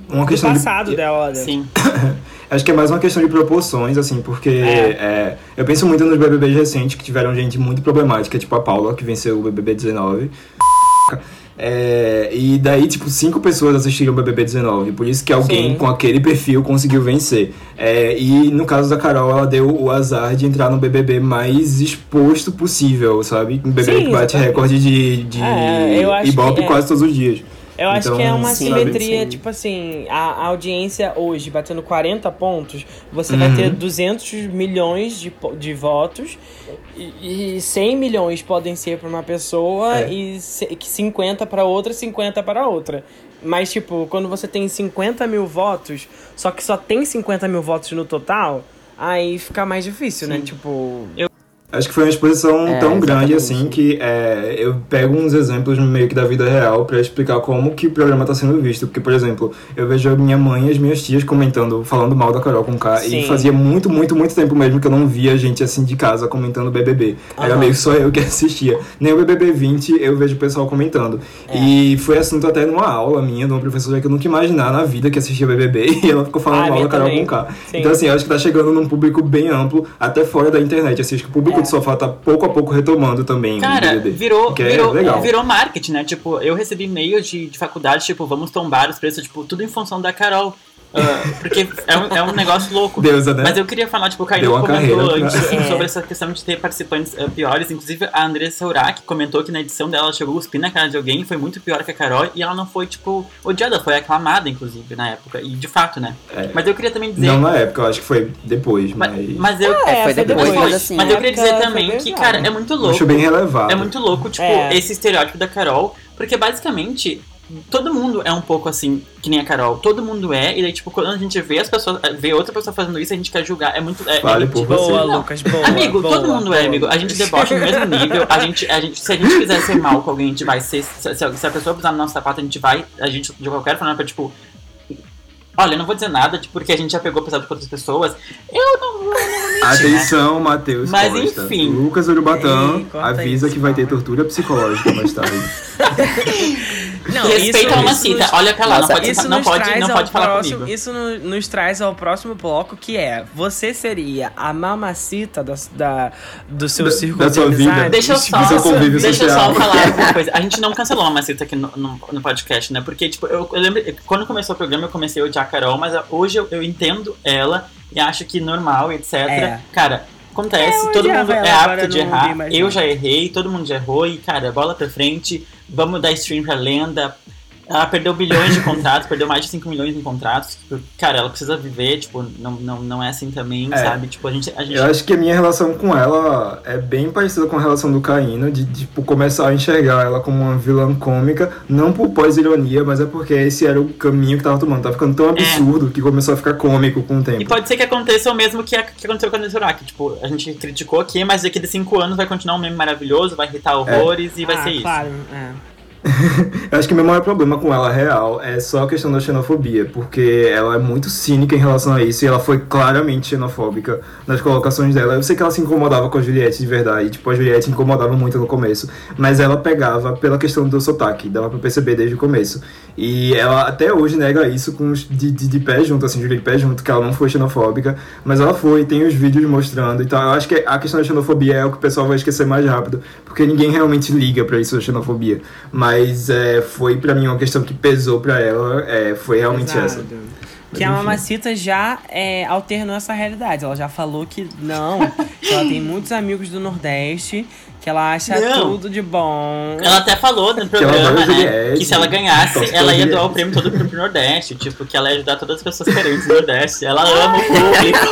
Uma Do questão de- passado dela, né? Sim. Acho que é mais uma questão de proporções, assim, porque é, eu penso muito nos BBBs recentes que tiveram gente muito problemática, tipo a Paula, que venceu o BBB 19. É, e daí, tipo, cinco pessoas assistiram o BBB 19, por isso que alguém Sim. com aquele perfil conseguiu vencer. É, e no caso da Carol, ela deu o azar de entrar no BBB mais exposto possível, sabe? Um BBB Sim, que bate recorde de, de É, Ibope é. quase todos os dias. Eu acho Então, que é uma sim, simetria, sim. tipo assim, a, a audiência hoje batendo 40 pontos, você vai Uhum. ter 200 milhões de, de votos e, e 100 milhões podem ser para uma pessoa É. e se- que 50 para outra, 50 para outra. Mas, tipo, quando você tem 50 mil votos, só que só tem 50 mil votos no total, aí fica mais difícil, né? Tipo, Acho que foi uma exposição É, tão grande assim que é, eu pego uns exemplos meio que da vida real pra explicar como que o programa tá sendo visto. Porque, por exemplo, eu vejo a minha mãe e as minhas tias comentando, falando mal da Carol com K. E fazia muito, muito, muito tempo mesmo que eu não via gente assim de casa comentando BBB. Era Aham. meio que só eu que assistia. Nem o BBB 20 eu vejo o pessoal comentando. É. E foi assunto até numa aula minha, de uma professora que eu nunca ia imaginar na vida que assistia BBB. E ela ficou Ah, falando mal minha da Carol com K. Então, assim, eu acho que tá chegando num público bem amplo, até fora da internet. Assim, acho que o público É. do sofá tá pouco a pouco retomando também Cara, virou, é virou, legal. virou marketing, né? Tipo, eu recebi e-mails de, de faculdade, tipo, vamos tombar os preços, tipo, tudo em função da Carol. Porque é um, é um negócio louco. Deusa, né? Mas eu queria falar, tipo, o Caio Deu uma comentou carreira antes É. sobre essa questão de ter participantes ah, piores. Inclusive, a Andressa Urach comentou que na edição dela ela chegou cuspir na cara de alguém, foi muito pior que a Carol, e ela não foi, tipo, odiada, foi aclamada, inclusive, na época. E de fato, né? É. Mas eu queria também dizer. Não na época, eu acho que foi depois, mas, mas. eu. É, foi foi depois, depois. mas assim. Mas eu queria dizer também que, cara, é muito louco. Acho bem relevado. É muito louco, tipo, É. esse estereótipo da Carol, porque basicamente todo mundo é um pouco assim, que nem a Carol. Todo mundo é, e daí, tipo, quando a gente vê as pessoas, vê outra pessoa fazendo isso, a gente quer julgar. É muito. É, Fale é por muito- você. boa, Não. Lucas, boa. Amigo, boa, todo mundo boa. é, amigo. A gente debocha no mesmo nível. A gente, a gente, se a gente quiser ser mal com alguém, a gente vai ser. Se, se a- pessoa pisar no nosso sapato, a gente vai. A gente, de qualquer forma, pra, tipo. Olha, eu não vou dizer nada, tipo, porque a gente já pegou pesado com outras pessoas. Eu não vou, né? Atenção, Matheus. Mas, Costa. enfim. Lucas Urubatã Ei, avisa isso, que vai ter tortura psicológica mais tarde. Não, Respeita isso- a mamacita. nos- Olha pra lá, Nossa, não pode, Isso não pode, não pode falar próximo, comigo. Isso no- nos traz ao próximo bloco, que é você seria a mamacita da, da- do seu Da- círculo da de sua vida. Deixa eu só, deixa eu só falar uma coisa. A gente não cancelou a Maceta aqui no, no, no podcast, né? Porque, tipo, eu, eu lembro, quando começou o programa, eu comecei a odiar a Carol, mas hoje eu, eu entendo ela e acho que normal, etc. É. Cara, acontece, É, todo mundo é apto de errar. Eu já errei, todo mundo já errou, e, cara, bola pra frente, vamos dar stream pra lenda. Ela perdeu bilhões de contratos, perdeu mais de 5 milhões em contratos. Tipo, cara, ela precisa viver, tipo, não, não, não é assim também, É. sabe? Tipo, a gente. A gente Eu acho que a minha relação com ela é bem parecida com a relação do Caíno, de tipo, começar a enxergar ela como uma vilã cômica, não por pós-ironia, mas é porque esse era o caminho que tava tomando. Tava ficando tão absurdo que começou a ficar cômico com o tempo. É. E pode ser que aconteça o mesmo que, a- que aconteceu com a Netsurak. Tipo, a gente criticou aqui, mas daqui de 5 anos vai continuar um meme maravilhoso, vai irritar horrores e vai ah, ser isso. claro, é. Eu acho que o meu maior problema com ela real é só a questão da xenofobia, porque ela é muito cínica em relação a isso e ela foi claramente xenofóbica nas colocações dela. Eu sei que ela se incomodava com a Juliette de verdade, tipo, a Juliette incomodava muito no começo, mas ela pegava pela questão do sotaque, dava pra perceber desde o começo. E ela até hoje nega isso com de, de, de pé junto, assim, Juliette de pé junto, que ela não foi xenofóbica, mas ela foi, tem os vídeos mostrando. Então eu acho que a questão da xenofobia é o que o pessoal vai esquecer mais rápido, porque ninguém realmente liga pra isso, a xenofobia. Mas é, foi pra mim uma questão que pesou pra ela, é, foi realmente Exato. essa. Que a enfim. Mamacita já é, alternou essa realidade. Ela já falou que não, que ela tem muitos amigos do Nordeste, que ela acha Não. tudo de bom. Ela até falou no programa, né? Juliette, Que se ela ganhasse, gosta ela ia doar o prêmio todo pro, pro Nordeste. Tipo, que ela ia ajudar todas as pessoas carentes do Nordeste. Ela ama o público.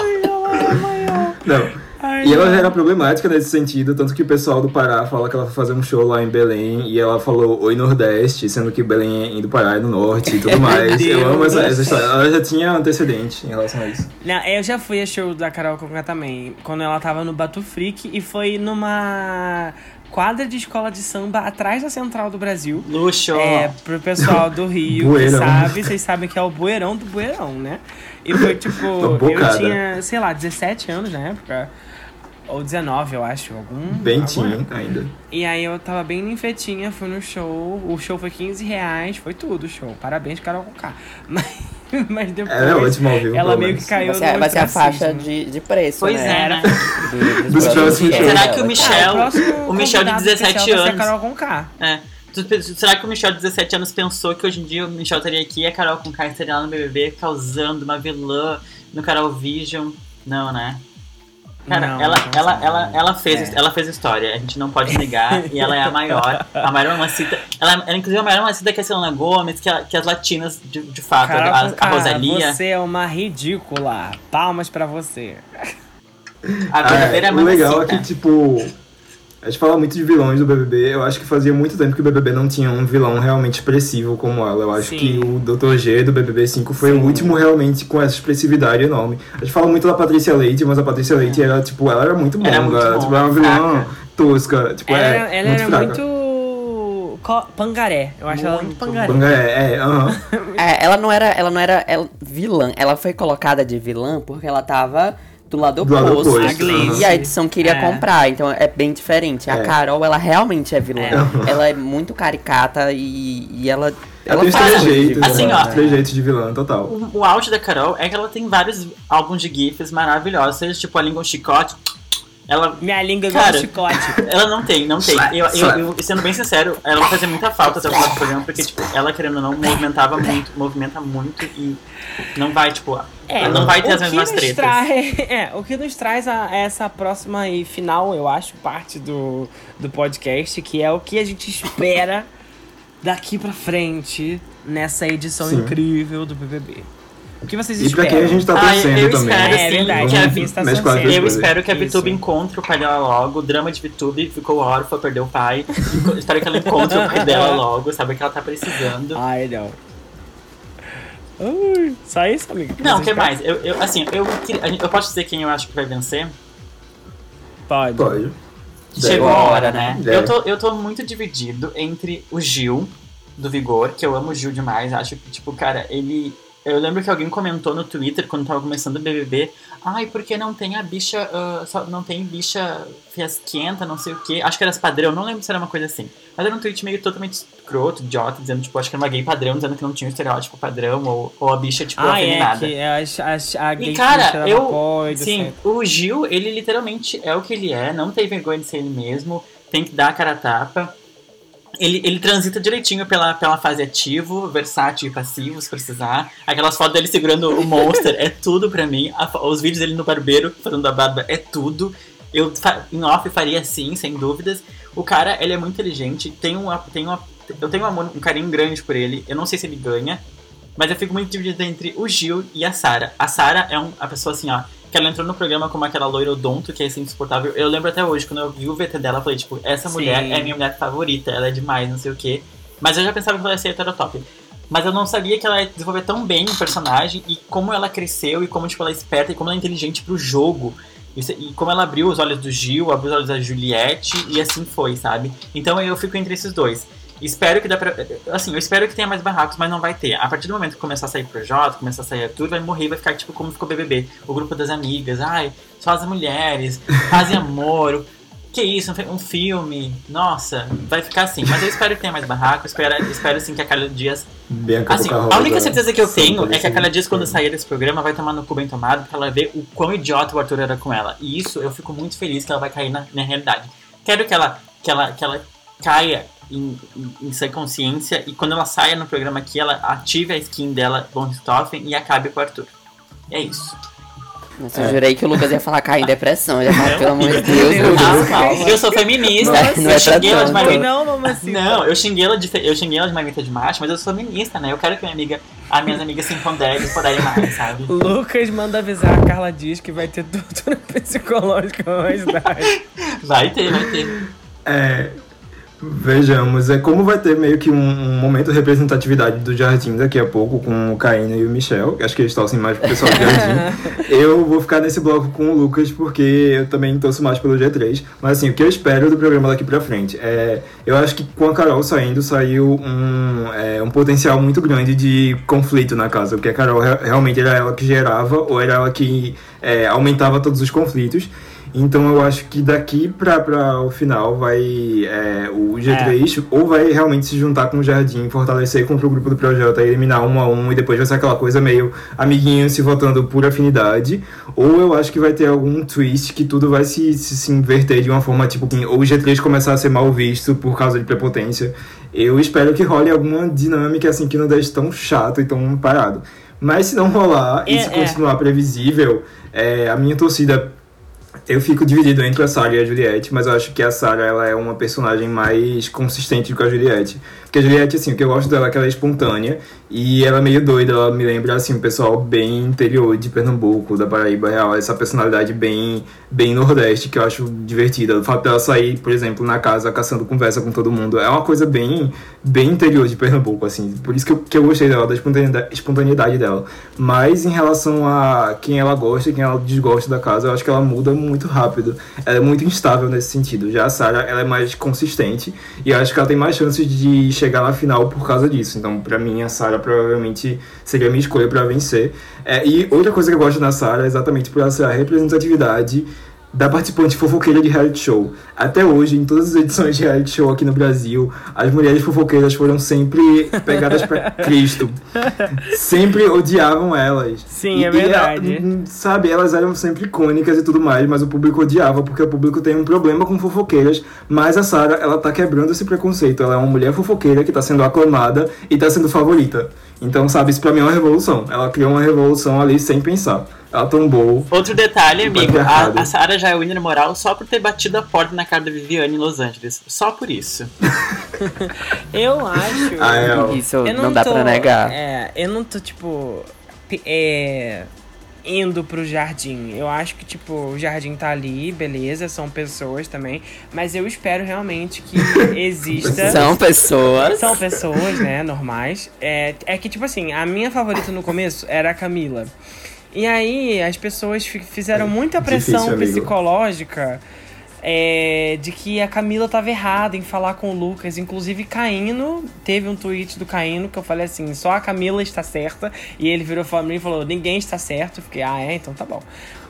Não. Ai, E ela já era problemática nesse sentido, tanto que o pessoal do Pará fala que ela foi fazer um show lá em Belém e ela falou Oi Nordeste, sendo que Belém é do Pará é no Norte e tudo mais. Eu amo essa, essa história. Ela já tinha antecedente em relação a isso. Não, eu já fui a show da Carol Conká também, quando ela tava no Batu Freak e foi numa quadra de escola de samba atrás da Central do Brasil. Luxo. É, pro pessoal do Rio, que Bueirão. sabe, vocês sabem que é o bueirão do bueirão, né? E foi tipo, eu tinha, sei lá, 17 anos na época. Ou 19, eu acho, algum. Bem tinha época. ainda. E aí eu tava bem ninfetinha, fui no show. O show foi 15 reais, foi tudo o show. Parabéns, Carol Conká. Mas, mas depois. Ela é ótima ao vivo, Ela meio menos. que caiu Vai ser, no vai ser a faixa de, de preço, Pois né? é, né? Do- Dos próximos shows. Será que o dela. Michel- Ah, próximo o Michel de convidado 17 especial vai ser a anos. Carol Conká. É. Será que o Michel de 17 anos pensou que hoje em dia o Michel estaria aqui e a Carol com estaria lá no BBB causando uma vilã no Carol Vision? Não, né? Cara, Não, ela, não ela, ela, ela, fez, É. ela fez história, a gente não pode negar, e ela é a maior. A maior mamacita. Ela, ela inclusive, é a maior mamacita que a Selena Gomes, que, a- que as latinas, de, de fato, a, a Conká, Rosalia. Você é uma ridícula. Palmas pra você. A verdadeira É, o legal é que, tipo, a gente fala muito de vilões do BBB. Eu acho que fazia muito tempo que o BBB não tinha um vilão realmente expressivo como ela. Eu acho Sim. que o Dr. G do BBB 5 foi Sim. o último realmente com essa expressividade enorme. A gente fala muito da Patrícia Leite, mas a Patrícia Leite era, tipo, ela era muito Era longa. muito tipo, era uma vilã fraca. tosca. Tipo, ela é, era, ela muito era fraca. muito. Pangaré. Eu acho ela muito Muito. pangaré. Banga é, é, aham. É, ela não era, ela não era ela- vilã. Ela foi colocada de vilã porque ela tava do lado Do lado oposto. Glaze. E a edição queria É. comprar, então é bem diferente. A É. Carol, ela realmente é vilã. É. Ela é muito caricata e, e ela. Ela Ela tem os faz muito de trejeitos, vilã. Assim, né? ó. Os trejeitos de vilã, total. O, o auge da Carol é que ela tem vários álbuns de GIFs maravilhosos, seja tipo a língua um chicote. Ela Minha língua igual Cara, um chicote. Ela não tem, não tem. Eu, eu, eu- sendo bem sincero, ela vai fazer muita falta até o final do programa, porque, tipo, ela querendo ou não, movimentava muito, movimenta muito e não vai, tipo, É, ela não vai ter o as que mesmas nos tretas. Traz, é, o que nos traz a essa próxima e final, eu acho, parte do, do podcast, que é o que a gente espera daqui pra frente nessa edição Sim. incrível do BBB. O que vocês E pra esperam? quem a gente tá Ah, eu- torcendo eu também. espero, É assim, verdade, que a a Vi- estação mexe com. Eu coisas. espero que a. VTube encontre o pai dela logo. O drama de VTube ficou órfã, perdeu o pai. Espero que ela encontre o pai dela logo, sabe que ela tá precisando. Ai, não. Ui, só isso, amigo? Não, o que esperam? mais? Eu, eu, assim, eu, eu posso dizer quem eu acho que vai vencer? Pode. Pode. Chegou a hora, né? É. Eu, tô, eu tô muito dividido entre o Gil, do Vigor, que eu amo o Gil demais. Acho que, tipo, cara, ele. Eu lembro que alguém comentou no Twitter quando tava começando o BBB. Ai, porque não tem a bicha. ah, só, não tem bicha fiasquenta, não sei o quê. Acho que era padrão, não lembro se era uma coisa assim. Mas era um tweet meio totalmente escroto, idiota, dizendo, tipo, acho que era uma gay padrão, dizendo que não tinha o estereótipo padrão, ou, ou a bicha, tipo, Ah, é, afeminada. que a, a, a gay E cara, eu. apoio, sim, etc. o Gil, ele literalmente é o que ele é, não tem vergonha de ser ele mesmo, tem que dar a cara a tapa. Ele, ele transita direitinho pela, pela fase ativo, versátil e passivo, se precisar. Aquelas fotos dele segurando o Monster é tudo pra mim. A os vídeos dele no barbeiro fazendo a barba é tudo. Eu em off faria sim, sem dúvidas. O cara, ele é muito inteligente, tem uma, tem uma eu tenho um, amor, um carinho grande por ele. Eu não sei se ele ganha, mas eu fico muito dividida entre o Gil e a Sara. A Sara é um, a pessoa assim, ó, que ela entrou no programa como aquela loira odonto, que é assim, insuportável. Eu lembro até hoje, quando eu vi o VT dela, eu falei, tipo, essa Sim. mulher é minha mulher favorita, ela é demais, não sei o quê. Mas eu já pensava que ela ia ser heterotop. Mas eu não sabia que ela ia desenvolver tão bem o personagem e como ela cresceu e como tipo, ela é esperta e como ela é inteligente pro jogo. E como ela abriu os olhos do Gil, abriu os olhos da Juliette e assim foi, sabe? Então eu fico entre esses dois. Espero que dá pra. Assim, eu espero que tenha mais barracos, mas não vai ter. A partir do momento que começar a sair Projota, começar a sair Arthur, vai morrer vai ficar tipo como ficou BBB. O grupo das amigas, ai, só as mulheres, fazem amor. Que isso, um fi- filme, nossa, vai ficar assim. Mas eu espero que tenha mais barraco, espero, espero assim que a Carla Dias Bianca Assim, a única certeza que eu tenho é que a. Carla Dias, quando sair desse programa, vai tomar no cu bem tomado, porque ela vê o quão idiota o Arthur era com ela. E isso eu fico muito feliz que ela vai cair na, na realidade. Quero que ela, que ela, que ela caia em, em, em sua consciência e quando ela saia no programa aqui, ela ative a skin dela, Von Richthofen, e acabe com o Arthur. É isso. Nossa, eu jurei que o Lucas ia falar cair em depressão. Ia falar, pelo amor de Deus. Eu sou feminista, Nossa, não é eu xinguei ela de marmita. não, mamacita. Não, eu xinguei ela de, fe- eu xinguei ela de marmita de macho, mas eu sou feminista, né? Eu quero que minha amiga, as minhas amigas se empoderem e poderem mais, sabe? Lucas manda avisar a Carla Dias que vai ter tortura psicológica mais tarde. Vai ter, vai ter. É, vejamos, é como vai ter meio que um, um momento de representatividade do Jardim daqui a pouco com o Caína e o Michel. Acho que eles torcem mais pro pessoal do Jardim. eu vou ficar nesse bloco com o Lucas porque eu também torço mais pelo G3. Mas assim, o que eu espero do programa daqui pra frente é. Eu acho que com a Carol saindo, saiu um, é, um potencial muito grande de conflito na casa. Porque a Carol re- realmente era ela que gerava ou era ela que é, aumentava todos os conflitos. Então eu acho que daqui para o final vai é, o G3 ou vai realmente se juntar com o Jardim, fortalecer contra o grupo do projeto, aí eliminar um a um e depois vai ser aquela coisa meio amiguinho se votando por afinidade. Ou eu acho que vai ter algum twist que tudo vai se, se, se inverter de uma forma tipo assim, ou o G3 começar a ser mal visto por causa de prepotência. Eu espero que role alguma dinâmica assim que não deixe tão chato e tão parado. Mas se não rolar e É, se é. continuar previsível, é, a minha torcida eu fico dividido entre a Sarah e a Juliette, mas eu acho que a Sarah ela é uma personagem mais consistente do que a Juliette. Porque a Juliette, assim, o que eu gosto dela é que ela é espontânea e ela é meio doida, ela me lembra, assim, o pessoal bem interior de Pernambuco, da Paraíba Real, essa personalidade bem, bem nordeste que eu acho divertida. O fato dela sair, por exemplo, na casa caçando conversa com todo mundo, é uma coisa bem, bem interior de Pernambuco, assim. Por isso que eu, que eu gostei dela, da espontaneidade, espontaneidade dela. Mas em relação a quem ela gosta e quem ela desgosta da casa, eu acho que ela muda muito rápido. Ela é muito instável nesse sentido. Já a Sarah, ela é mais consistente e eu acho que ela tem mais chances de chegar na final por causa disso. Então, pra mim, a Sarah provavelmente seria a minha escolha pra vencer. É, e outra coisa que eu gosto da Sarah é exatamente por ela ser a representatividade da participante fofoqueira de reality show. Até hoje, em todas as edições de reality show aqui no Brasil, as mulheres fofoqueiras foram sempre pegadas pra Cristo. Sempre odiavam elas. Sim, é E- e verdade. ela- sabe, elas eram sempre icônicas e tudo mais, mas o público odiava porque o público tem um problema com fofoqueiras. Mas a Sarah, ela tá quebrando esse preconceito. Ela é uma mulher fofoqueira que tá sendo aclamada e tá sendo favorita. Então, sabe, isso pra mim é uma revolução. Ela criou uma revolução ali sem pensar. Ela tombou. Outro detalhe, amigo, a, a Sarah já é winner moral só por ter batido a porta na cara da Viviane em Los Angeles. Só por isso. Eu acho. Ah, é, ó. Isso eu não, dá tô, pra negar. É, eu não tô, tipo. É, indo pro jardim. Eu acho que, tipo, o jardim tá ali, beleza, são pessoas também. Mas eu espero realmente que exista. São pessoas. São pessoas, né, normais. É, é que, tipo assim, a minha favorita no começo era a Camila. E aí, as pessoas fi- fizeram muita pressão Difícil, psicológica é, de que a Camila tava errada em falar com o Lucas. Inclusive, Caíno, teve um tweet do Caíno que eu falei assim: só a Camila está certa. E ele virou pra mim e falou: ninguém está certo. Eu fiquei, ah, é? Então tá bom.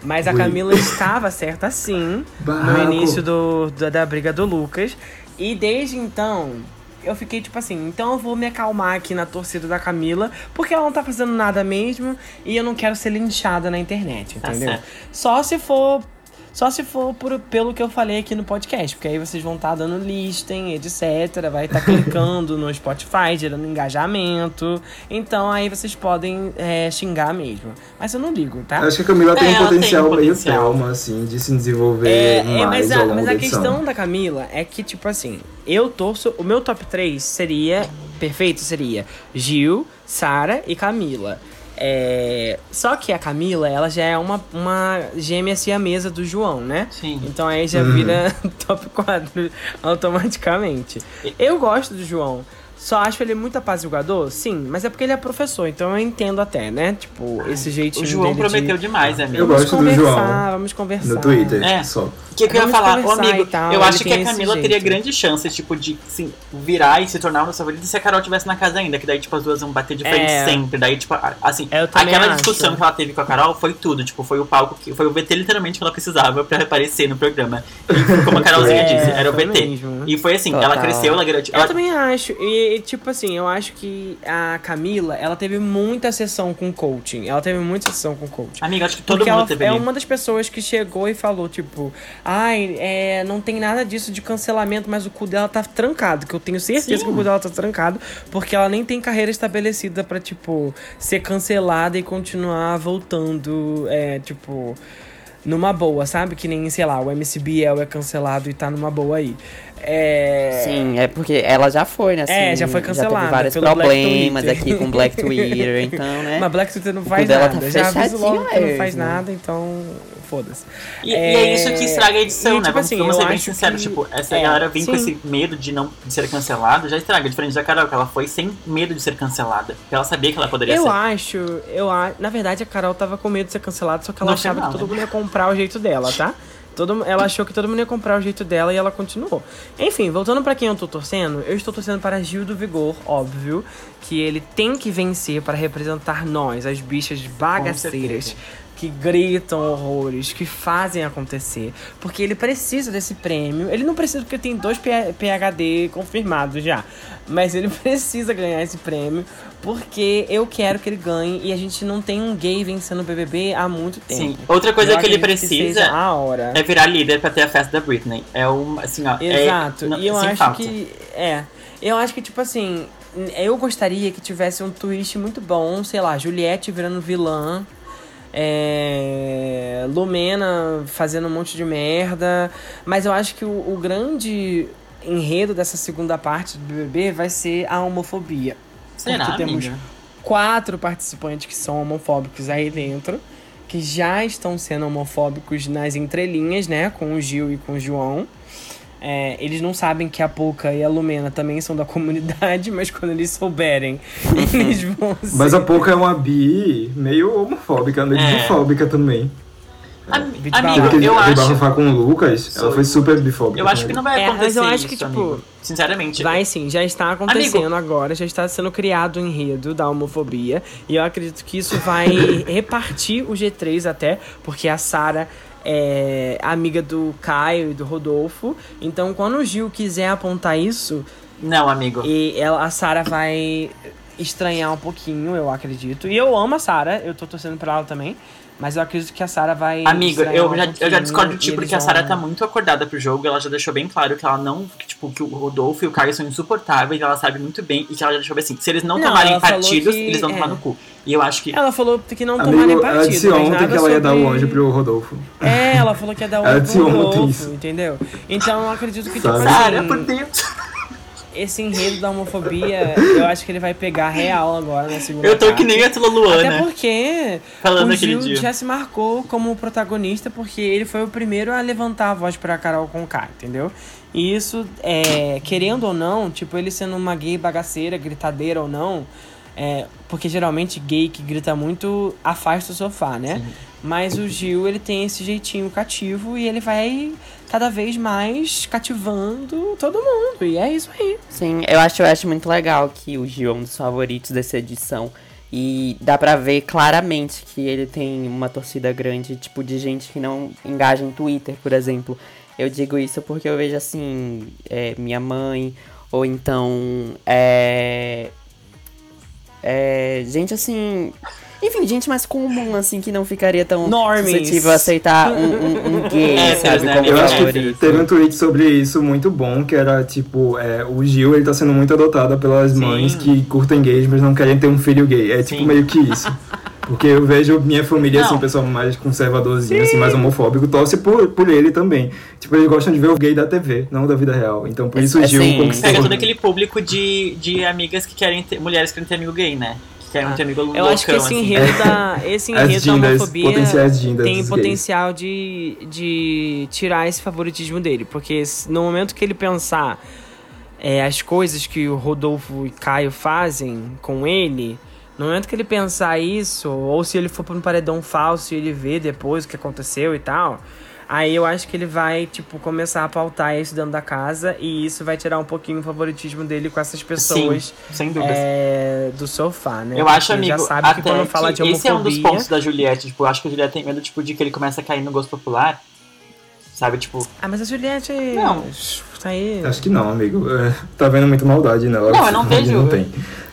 Mas a Ui. Camila estava certa sim no início do, da, da briga do Lucas. E desde então, eu fiquei tipo assim, então eu vou me acalmar aqui na torcida da Camila, porque ela não tá fazendo nada mesmo e eu não quero ser linchada na internet, Tá entendeu? Só se for. Só se for por, pelo que eu falei aqui no podcast, porque aí vocês vão estar dando listing, etc. Vai estar clicando no Spotify, gerando engajamento. Então aí vocês podem é, xingar mesmo. Mas eu não ligo, tá? Eu acho que a Camila tem É, um ela tem potencial um meio potencial. Thelma, assim, de se desenvolver É, é, mais mas, ao a, mas a questão da Camila é que, tipo assim, eu torço. O meu top 3 seria. Perfeito seria Gil, Sara e Camila. É, só que a Camila, ela já é uma, uma gêmea siamesa do João, né? Sim. Então aí já Uhum. vira top 4 automaticamente. Eu gosto do João. Só acho ele muito apaziguador? Sim, mas é porque ele é professor, então eu entendo até, né? Tipo, esse jeitinho O João dele prometeu de... demais, amigo. Eu Vamos gosto do conversar, João. Vamos conversar. No Twitter, É. só. O que, que eu ia falar? Ô, amigo, tal, eu acho que a Camila jeito. teria grande chance, tipo, de assim, virar e se tornar uma favorita se a Carol estivesse na casa ainda. Que daí, tipo, as duas vão bater de frente É. sempre. Daí, tipo, assim, aquela acho. discussão que ela teve com a Carol foi tudo. Tipo, foi o palco que. Foi o VT literalmente que ela precisava pra aparecer no programa. E como a Carolzinha É, disse, era o VT. mesmo. E foi assim, Total. ela cresceu, ela garantiu. Eu Ela, também acho. E, e, tipo assim, eu acho que a Camila, ela teve muita sessão com coaching. Ela teve muita sessão com coaching. amiga, acho que todo Porque mundo ela teve é uma das pessoas que chegou e falou, tipo, ai, é, não tem nada disso de cancelamento, mas o cu dela tá trancado. Que eu tenho certeza Sim. que o cu dela tá trancado, porque ela nem tem carreira estabelecida pra, tipo, ser cancelada e continuar voltando, é, tipo, numa boa, sabe? Que nem, sei lá, o MC Biel é cancelado e tá numa boa aí. É. Sim, é porque ela já foi, né? É, assim, já foi cancelada teve vários problemas aqui com Black Twitter, então, né? Mas Black Twitter não faz nada. tá Já aviso logo que não faz nada, então foda-se. E, e é isso que estraga a edição, e, né? tipo Vamos, assim, vamos eu ser bem sinceros. que- Tipo, essa é, galera vem com sim. esse medo de não de ser cancelado, já estraga. Diferente da Carol, que ela foi sem medo de ser cancelada. Porque ela sabia que ela poderia Eu ser. acho, eu acho. Na verdade, a Carol tava com medo de ser cancelada, só que ela No achava final, que todo né? mundo ia comprar o jeito dela, tá? Todo, ela achou que todo mundo ia comprar o jeito dela e ela continuou. Enfim, voltando pra quem eu tô torcendo, eu estou torcendo para Gil do Vigor, óbvio, que ele tem que vencer para representar nós, as bichas bagaceiras. Que gritam horrores, que fazem acontecer. Porque ele precisa desse prêmio. Ele não precisa porque tem dois PHD confirmados já. Mas ele precisa ganhar esse prêmio. Porque eu quero que ele ganhe. E a gente não tem um gay vencendo o BBB há muito tempo. Sim. Outra coisa que ele precisa hora. É virar líder pra ter a festa da Britney. É um, assim, ó. é- Exato. não- e eu acho falta. que. É. Eu acho que, tipo assim. Eu gostaria que tivesse um twist muito bom, sei lá, Juliette virando vilã. É, Lumena fazendo um monte de merda. Mas eu acho que o, o grande enredo dessa segunda parte do BBB vai ser a homofobia. Será, Porque temos amiga? quatro participantes que são homofóbicos aí dentro, que já estão sendo homofóbicos nas entrelinhas, né? Com o Gil e com o João. É, eles não sabem que a Pouca e a Lumena também são da comunidade, mas quando eles souberem, eles vão ser. Mas a Pouca é uma bi meio homofóbica, meio É. bifóbica também. Am- Amigo, aquele eu acho. bafafá com o Lucas, ela Sou- foi super bifóbica. Eu acho que não vai É, acontecer mas eu acho isso, que, tipo, amigo. Sinceramente. Vai sim, já está acontecendo agora, já está sendo criado o enredo da homofobia. E eu acredito que isso vai repartir o G3 até, porque a Sara é amiga do Caio e do Rodolfo. Então, quando o Gil quiser apontar isso, Não, amigo. e ela, a Sara vai estranhar um pouquinho, eu acredito. E eu amo a Sara, eu tô torcendo pra ela também. Mas eu acredito que a Sara vai. Amigo, eu um já, eu já discordo de ti porque a Sarah vão- tá muito acordada pro jogo. Ela já deixou bem claro que ela não. Que, tipo, que o Rodolfo e o Caio são insuportáveis, ela sabe muito bem. E que ela já deixou bem assim: se eles não, Não, tomarem partidos, que- eles vão tomar é. no cu. E eu acho que. Ela falou que não tomarem Amigo, partido. ela disse mas ontem nada que ela ia dar o sobre- anjo pro Rodolfo. É, ela falou que ia dar o Ela anjo disse pro ontem Rodolfo, isso. entendeu? Então eu acredito que, tipo Sabe? Sarah, por assim, Deus. esse enredo da homofobia, eu acho que ele vai pegar real agora na segunda Eu tô parte. que nem a Tula Até Luana. porque Falando o Gil dia. já se marcou como protagonista porque ele foi o primeiro a levantar a voz pra Carol Conká, entendeu? E isso, é, querendo ou não, tipo, ele sendo uma gay bagaceira, gritadeira ou não, é, porque geralmente gay que grita muito afasta o sofá, né? Mas o Gil, ele tem esse jeitinho cativo e ele vai cada vez mais cativando todo mundo. E é isso aí. Sim, eu acho, eu acho muito legal que o Gil é um dos favoritos dessa edição. E dá pra ver claramente que ele tem uma torcida grande, tipo, de gente que não engaja em Twitter, por exemplo. Eu digo isso porque eu vejo, assim, é, minha mãe, ou então, é, é, gente, assim, Enfim, gente mais comum, assim, que não ficaria tão Normies. suscetível a aceitar um, um, um gay, É, sabe? né, Como Eu acho que teve um tweet sobre isso muito bom, que era tipo, é, o Gil ele tá sendo muito adotado pelas Sim. mães que curtem gays, mas não querem ter um filho gay. É tipo Sim. meio que isso. Porque eu vejo minha família, assim, Não. um pessoal mais conservadorzinho, assim, mais homofóbico, torce por, por ele também. Tipo, eles gostam de ver o gay da TV, não da vida real. Então por isso o Gil Assim, conquistou. Pega todo aquele público de, de amigas que querem ter. Mulheres que querem ter amigo gay, né? Que querem ter amigo Eu loucão, acho que esse assim. enredo da, esse enredo da homofobia tem potencial de, de tirar esse favoritismo dele. Porque no momento que ele pensar é, as coisas que o Rodolfo e Caio fazem com ele, no momento que ele pensar isso, ou se ele for pra um paredão falso e ele vê depois o que aconteceu e tal, aí eu acho que ele vai, tipo, começar a pautar isso dentro da casa e isso vai tirar um pouquinho o favoritismo dele com essas pessoas Sim, sem dúvida. é, do sofá, né? Eu acho, Porque amigo, já sabe que até quando fala de que esse é um dos homofobia... pontos da Juliette. Tipo, eu acho que a Juliette tem medo, tipo, de que ele comece a cair no gosto popular. Sabe, tipo... Ah, mas a Juliette... Não. Tá aí... Acho que não, amigo. É, tá vendo muito maldade nela. Não, eu não vejo. Não tem.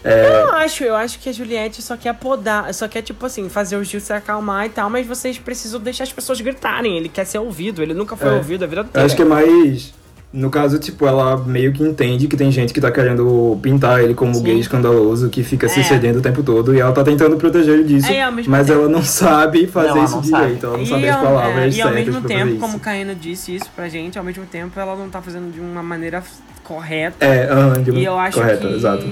É, Eu acho, eu acho que a Juliette só quer podar, só quer, tipo assim, fazer o Gil se acalmar e tal, mas vocês precisam deixar as pessoas gritarem. Ele quer ser ouvido, ele nunca foi É. ouvido a vida Eu toda. acho que é mais. No caso, tipo, ela meio que entende que tem gente que tá querendo pintar ele como Sim. gay escandaloso, que fica se É. cedendo o tempo todo, e ela tá tentando proteger ele disso. É, mas tempo- ela não sabe fazer Não, isso não direito, sabe. ela não E sabe as ao- palavras é, E ao mesmo tempo, como. Caíno disse isso pra gente, ao mesmo tempo ela não tá fazendo de uma maneira correta. É, aham, de E eu acho correta, que. exato.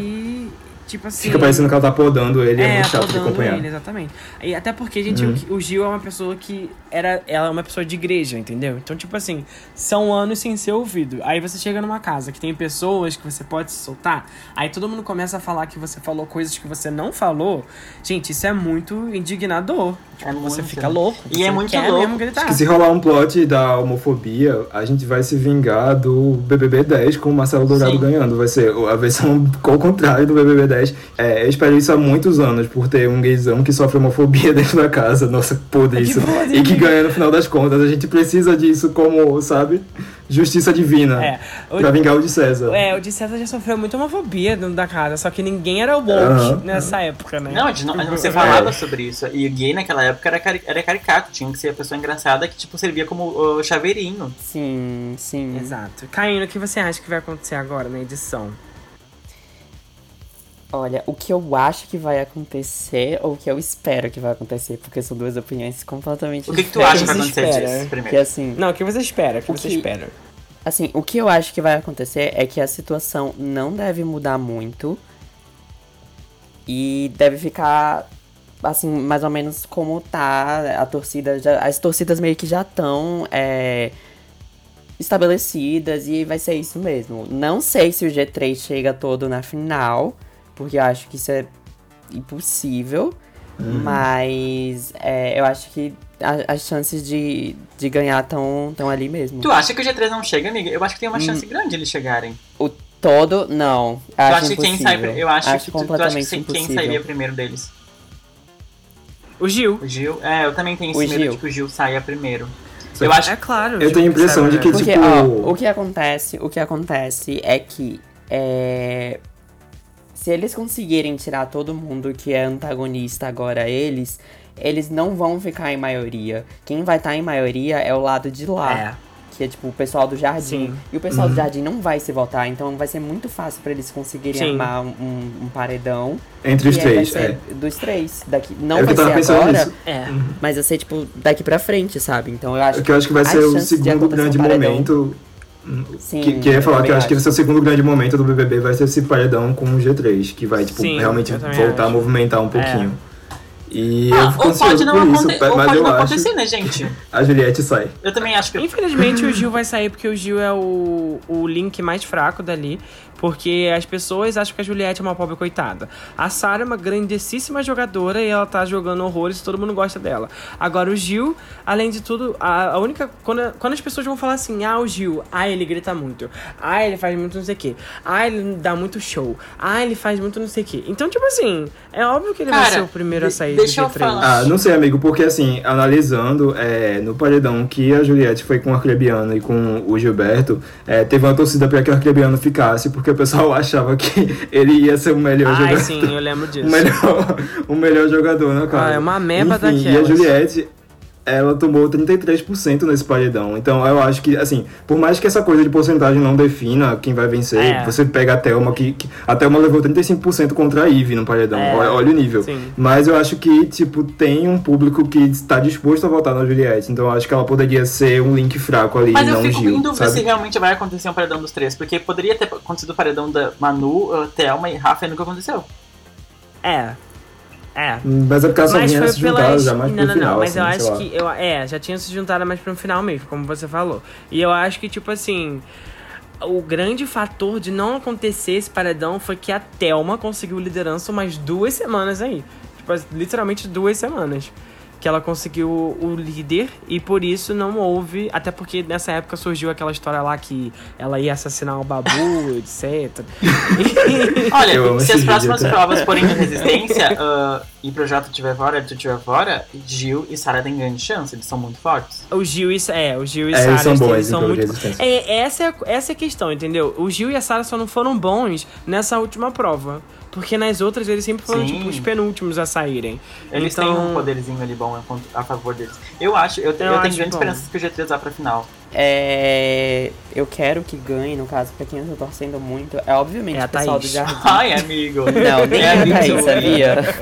Tipo assim. Fica parecendo que ela tá podando ele, é, É, muito chato de acompanhar. ele, exatamente. E até porque, gente, Uhum. o, o Gil é uma pessoa que era. Ela é uma pessoa de igreja, entendeu? Então, tipo assim, são anos sem ser ouvido. Aí você chega numa casa que tem pessoas que você pode se soltar, aí todo mundo começa a falar que você falou coisas que você não falou. Gente, isso é muito indignador. Tipo, É você muito. fica louco. E é muito quer louco. mesmo gritar. Que se rolar um plot da homofobia, a gente vai se vingar do BBB 10 com o Marcelo Dourado Sim. ganhando. Vai ser a versão ao contrário do BBB 10. É, eu espero isso há muitos anos, por ter um gaysão que sofre homofobia dentro da casa. Nossa, podre isso. E que ganha no final das contas. A gente precisa disso como, sabe, justiça divina. É, o- Pra vingar o de César. É, o de César já sofreu muita homofobia dentro da casa, só que ninguém era woke Aham. nessa época, né? Não, a gente não, não se falava sobre isso. E o gay naquela época era, cari- era caricato. Tinha que ser a pessoa engraçada que, tipo, servia como o chaveirinho. Sim, sim. Exato. Caíno, o que você acha que vai acontecer agora na edição? Olha, o que eu acho que vai acontecer ou o que eu espero que vai acontecer, porque são duas opiniões completamente O que, que tu diferentes. acha que vai acontecer espera? disso primeiro? Que assim, Não, o que você espera? O que O você que- espera? assim, o que eu acho que vai acontecer é que a situação não deve mudar muito e deve ficar assim, mais ou menos como tá a torcida, já, as torcidas meio que já estão estabelecidas e vai ser isso mesmo. Não sei se o G3 chega todo na final, porque eu acho que isso é impossível. Mas é, eu acho que a- as chances de, de ganhar estão tão ali mesmo. Tu acha que o G3 não chega, amiga? Eu acho que tem uma Hum. chance grande de eles chegarem. O todo, não. Tu Acho acha que quem sai. Eu acho, que, tu, tu acha que quem sairia primeiro deles? O Gil. O Gil? É, eu também tenho esse O medo Gil. de que o Gil saia primeiro. Eu acho É claro. Eu tenho a impressão de que? Porque, tipo- ó, o que acontece, o que acontece é que é, se eles conseguirem tirar todo mundo que é antagonista agora eles, eles não vão ficar em maioria. Quem vai estar em maioria é o lado de lá. É. Que é tipo o pessoal do jardim. Sim. E o pessoal do jardim não vai se votar, então vai ser muito fácil pra eles conseguirem Sim. armar um, um- um paredão. Entre os três, é. Dos três. Daqui, não É vai ser agora, nisso. É. mas vai ser tipo daqui pra frente, sabe? Então eu acho É que eu acho que vai ser o segundo um grande paredão- momento. Sim, que, que eu ia falar que eu acho que vai ser o segundo grande momento do BBB, vai ser esse paredão com o G3, que vai, tipo, Sim, realmente voltar a acho. movimentar um pouquinho. E Ah, eu fico ou pode não, por isso, mas pode eu não acho acontecer, né, gente? a Juliette sai. Eu também acho que. Infelizmente o Gil vai sair porque o Gil é o, o link mais fraco dali. Porque as pessoas acham que a Juliette é uma pobre coitada. A Sarah é uma grandíssima jogadora e ela tá jogando horrores e todo mundo gosta dela. Agora o Gil, além de tudo, a, a única. Quando, quando as pessoas vão falar assim, ah, o Gil, ah, ele grita muito. Ah, ele faz muito não sei o quê. Ah, ele dá muito show. Ah, ele faz muito não sei o quê. Então, tipo assim, é óbvio que ele vai Cara, ser o primeiro a sair Deixa do eu G3? falar. Ah, não sei, amigo, porque assim, analisando é, no paredão que a Juliette foi com o Arcrebiano e com o Gilberto, é, teve uma torcida pra que o Arcrebiano ficasse, porque o pessoal achava que ele ia ser o melhor Ai, jogador. sim, eu lembro disso. O melhor, o melhor jogador, né, cara? Ah, é uma meba Enfim, E a daquelas. Juliette, ela tomou 33% nesse paredão. Então eu acho que, assim, por mais que essa coisa de porcentagem não defina quem vai vencer, É. você pega a Thelma, que, que a Thelma levou 35% contra a Ivy no paredão. É. Olha, olha o nível. Sim. Mas eu acho que, tipo, tem um público que está disposto a votar na Juliette. Então eu acho que ela poderia ser um link fraco ali, Mas eu não fico Gil, em dúvida sabe? se realmente vai acontecer um paredão dos três, porque poderia ter acontecido o paredão da Manu, uh, Thelma e Rafa e nunca aconteceu. É. É. Mas é porque ela só Mas vinha foi se juntar pelas. já mais Não, pro não, final, não. Mas assim, eu acho lá. que. Eu, é, já tinha se juntado mais pro final mesmo, como você falou. E eu acho que, tipo assim. O grande fator de não acontecer esse paredão foi que a Thelma conseguiu liderança umas duas semanas aí. Tipo, literalmente duas semanas. Que ela conseguiu o líder e por isso não houve. Até porque nessa época surgiu aquela história lá que ela ia assassinar o Babu, etc. Olha, se as próximas provas forem de resistência uh, e Projota tiver fora, tu tiver fora, Gil e Sara têm grande chance, eles são muito fortes. O Gil e é, o Gil e É, Sarah eles são bons eles são de muito é, essa é a, essa é a questão, entendeu? O Gil e a Sarah só não foram bons nessa última prova, porque nas outras eles sempre foram Sim. tipo os penúltimos a saírem. Eles então, têm um poderzinho ali bom a con- a favor deles. Eu acho, eu, Eu eu, acho tenho grandes bom. esperanças que o G3 vá pra final. É, eu quero que ganhe, no caso, pra quem eu tô torcendo muito, é obviamente É a o pessoal do. Jardim. Ai, amigo. Não, nem É a Thaís, sabia?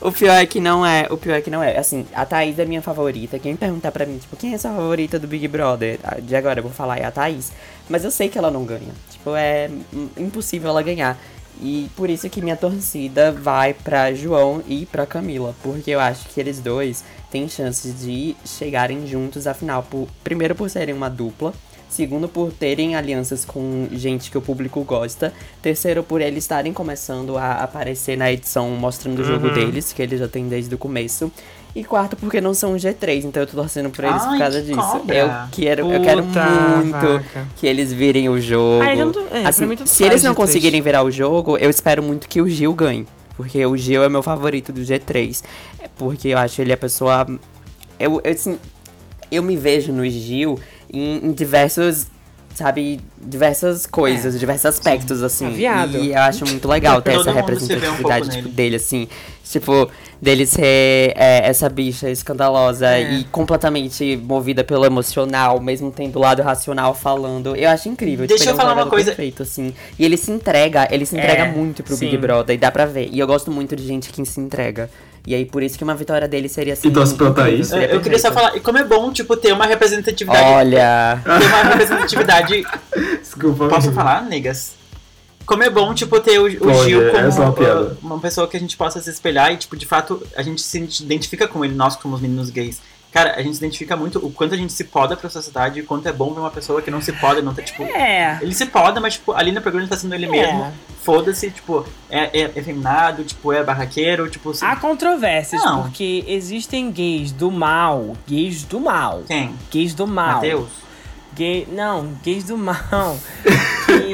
O pior é que não é, o pior é que não é. Assim, a Thaís é minha favorita. Quem perguntar pra mim, tipo, quem é sua favorita do Big Brother? Ah, De agora eu vou falar é a Thaís. Mas eu sei que ela não ganha. Tipo, é impossível ela ganhar. E por isso que minha torcida vai pra João e pra Camila. Porque eu acho que eles dois têm chances de chegarem juntos à final. Por, primeiro por serem uma dupla. Segundo, por terem alianças com gente que o público gosta. Terceiro, por eles estarem começando a aparecer na edição mostrando o jogo Uhum. deles, que eles já têm desde o começo. E quarto, porque não são G3, então eu tô torcendo pra eles por Ai, causa que disso. cobra. Eu quero, eu quero muito vaca. que eles virem o jogo. Ah, não tô- é, assim, se eles não G3. conseguirem virar o jogo, eu espero muito que o Gil ganhe. Porque o Gil é meu favorito do G3. É Porque eu acho ele a pessoa. Eu, eu, assim, eu me vejo no Gil em, em diversos. Sabe, diversas coisas, diversos aspectos, assim. É viado. E eu acho muito legal ter essa um representatividade pouco tipo, dele, assim. Tipo, dele ser é, essa bicha escandalosa É. e completamente movida pelo emocional, mesmo tendo o lado racional falando. Eu acho incrível. Deixa tipo, eu é um falar uma jogador coisa. Perfeito, assim. E ele se entrega, ele se entrega É, muito pro sim. Big Brother, e dá pra ver. E eu gosto muito de gente que se entrega. E aí, por isso que uma vitória dele seria assim. E torce pra Thaís? Eu, eu queria só falar, e como é bom, tipo, ter uma representatividade. Olha. Ter uma representatividade. Desculpa. Posso falar, negas? Como é bom, tipo, ter o, o Pode, Gil como essa é uma piada. uma pessoa que a gente possa se espelhar e, tipo, de fato, a gente se identifica com ele, nós que somos meninos gays. Cara, a gente identifica muito o quanto a gente se poda pra sociedade e o quanto é bom ver uma pessoa que não se poda, não tá, tipo. É. Ele se poda, mas, tipo, ali no programa ele tá sendo ele É. mesmo. Foda-se, tipo, é, é efeminado, tipo, é barraqueiro, tipo. se- Há controvérsias, Não. porque existem gays do mal, gays do mal, Quem? gays do mal. Matheus? Gay, não, gays do mal que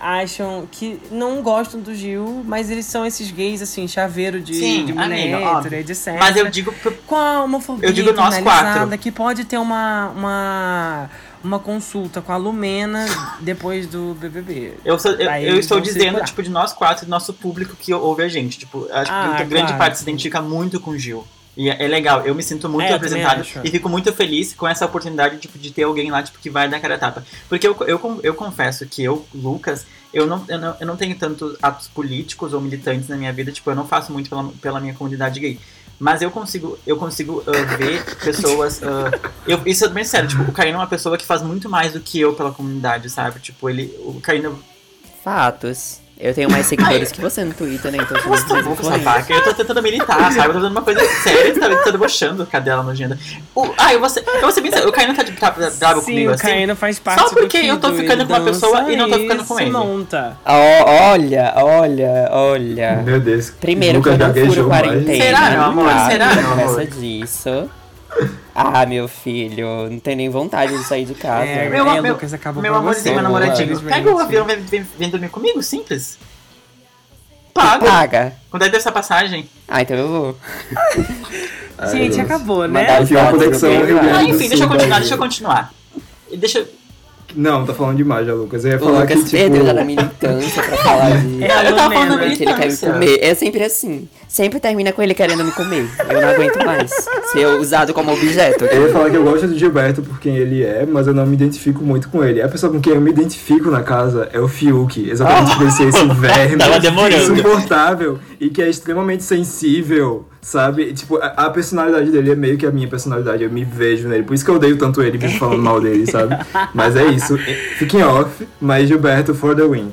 acham que não gostam do Gil, mas eles são esses gays assim, chaveiro de, Sim, de mulher amiga, hétero, etc. Mas eu digo. pro- com a homofobia Eu digo nós quatro. que pode ter uma, uma, uma consulta com a Lumena depois do BBB. Eu, sou- eu, eu estou dizendo, tipo, de nós quatro, do nosso público que ouve a gente. Tipo, acho Ah, que grande claro, parte se identifica muito com o Gil. E é, é legal, eu me sinto muito É, representado e fico muito feliz com essa oportunidade tipo, de ter alguém lá tipo, que vai dar cara a tapa. Porque eu, eu, eu confesso que eu, Lucas, eu não, eu, não, eu não tenho tantos atos políticos ou militantes na minha vida, tipo, eu não faço muito pela, pela minha comunidade gay. Mas eu consigo, eu consigo ah, ver pessoas. ah, eu, isso é bem sério, tipo, o Caíno é uma pessoa que faz muito mais do que eu pela comunidade, sabe? Tipo, ele. O Caíno Fatos. Eu tenho mais seguidores que você no Twitter, né? Então eu sou muito com mais influente. Eu tô tentando militar, sabe? Eu tô fazendo uma coisa séria e tá, tá debochando. Cadê ela nojenta? O, ah, eu vou ser, eu vou ser bem sério. O Caíno tá, tá bravo Sim, comigo o assim. Caíno faz parte Só porque do eu tô do ficando com uma pessoa e não tô ficando com ele. monta. Ó, olha, olha, olha. Meu Deus. Primeiro que eu não furo quarentena. Será, meu amor? tá? Será, meu Começa disso. Ah, meu filho, não tem nem vontade de sair de casa. É, Meu, É, meu, Lucas, acabou meu amorzinho, você, meu namoradinho. Pega o avião e vem, vem, vem dormir comigo, simples. Paga. Paga. Quando é que deve essa passagem? Ah, então eu vou. Gente, Ai, acabou, Mandar né? uma fotos conexão Ah, enfim, deixa eu continuar, deixa eu continuar. E Deixa eu. Não, tá falando demais já, Lucas. Eu ia O falar Lucas que, tipo... perdeu já na militância pra falar de... É, eu tava falando da Que ele quer me militância. comer. É sempre assim. Sempre termina com ele querendo me comer. Eu não aguento mais ser usado como objeto. Eu ia falar que eu gosto do Gilberto por quem ele é, mas eu não me identifico muito com ele. A pessoa com quem eu me identifico na casa é o Fiuk. Exatamente por ser esse verme insuportável e que é extremamente sensível, sabe? Tipo, a, a personalidade dele é meio que a minha personalidade. Eu me vejo nele. Por isso que eu odeio tanto ele, vivo falando mal dele, sabe? Mas é isso. Fiquem off, mas Gilberto for the win.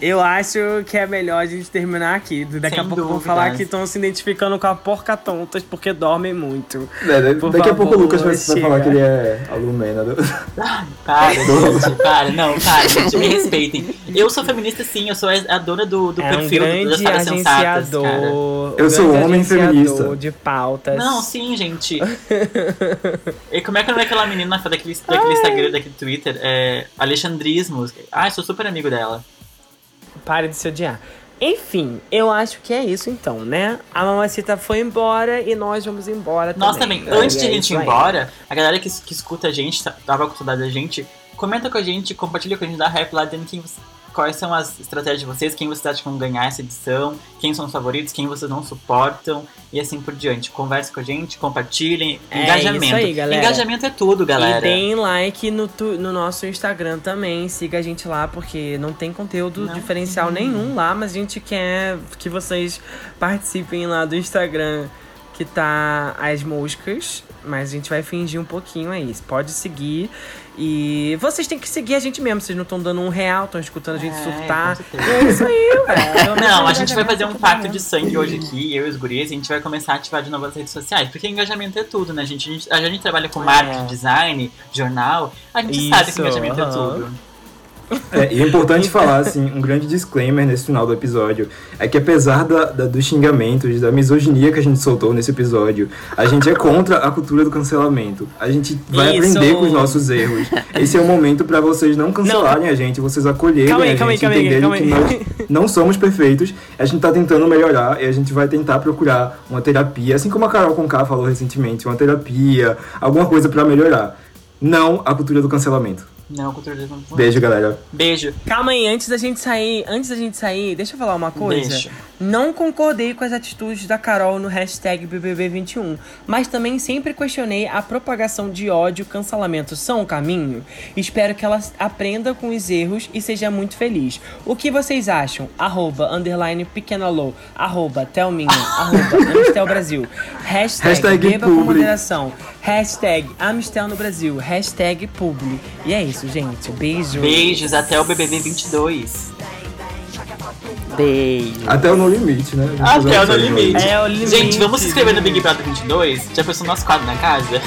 Eu acho que é melhor a gente terminar aqui. Daqui Sem a pouco vão falar que estão se identificando com a porca tontas porque dormem muito. É, daqui a pouco o favor, Lucas vai, vai falar que ele é a Lumena. do- Para, gente, para, não, para, gente, me respeitem. Eu sou feminista sim, eu sou a dona do, do é um perfil das grande sensatas, cara. agenciador. Eu um sou homem feminista. de pautas. Não, sim, gente. e como é que não é aquela menina daquele, daquele Instagram, daquele Twitter? É Alexandrismos. Ah, eu sou super amigo dela. Pare de se odiar. Enfim, eu acho que é isso então, né? A mamacita foi embora e nós vamos embora Nós também. também, antes de É a gente ir embora, a galera que, que escuta a gente, tá- tava com saudade da gente, comenta com a gente, compartilha com a gente, dá rap lá dizendo quem, você- quais são as estratégias de vocês, quem vocês acham que vão ganhar essa edição, quem são os favoritos, quem vocês não suportam, e assim por diante. Converse com a gente, compartilhem, É engajamento. isso aí, galera. Engajamento é tudo, galera. E deem like no, tu- no nosso Instagram também. Siga a gente lá, porque não tem conteúdo Não. diferencial nenhum lá, mas a gente quer que vocês participem lá do Instagram que tá as moscas. Mas a gente vai fingir um pouquinho aí. Pode seguir. E vocês têm que seguir a gente mesmo. Vocês não estão dando um real, estão escutando a gente É, surtar. é isso aí, velho. Não, a gente vai fazer um pacto é de sangue hoje aqui, eu e os guris, e a gente vai começar a ativar de novo as redes sociais, porque engajamento é tudo, né, gente? A gente, a gente trabalha com É. marketing, design, jornal, a gente sabe que Isso, engajamento é tudo. É, e é importante falar, assim, um grande disclaimer nesse final do episódio é que apesar da, da- dos xingamentos, da misoginia que a gente soltou nesse episódio, a gente é contra a cultura do cancelamento. A gente vai Isso. aprender com os nossos erros. Esse é o momento pra vocês não cancelarem a gente, vocês acolherem Calma aí, a calma aí, gente, calma aí, entenderem calma que aí. nós não somos perfeitos, a gente tá tentando melhorar e a gente vai tentar procurar uma terapia, assim como a Carol Conká falou recentemente, uma terapia, alguma coisa pra melhorar. Não a cultura do cancelamento. Não, cultura do Beijo, galera. Beijo. Calma aí, antes da gente sair, antes da gente sair, deixa eu falar uma coisa. Deixa. Não concordei com as atitudes da Carol no hashtag BBB21, mas também sempre questionei a propagação de ódio e cancelamento são o caminho. Espero que ela aprenda com os erros e seja muito feliz. O que vocês acham? Arroba, underline, pequenalô, arroba, telminho, arroba, Amistel Brasil, hashtag, Hashtag beba com moderação, hashtag Amistel no Brasil, hashtag publi. E é isso, gente. Beijo. Beijos, até o BBB 22. Beijo. Até o No Limite, né? Até o No Limite. É o limite. Gente, vamos se inscrever no Big Brother 22? Já pensou no nosso quadro na casa?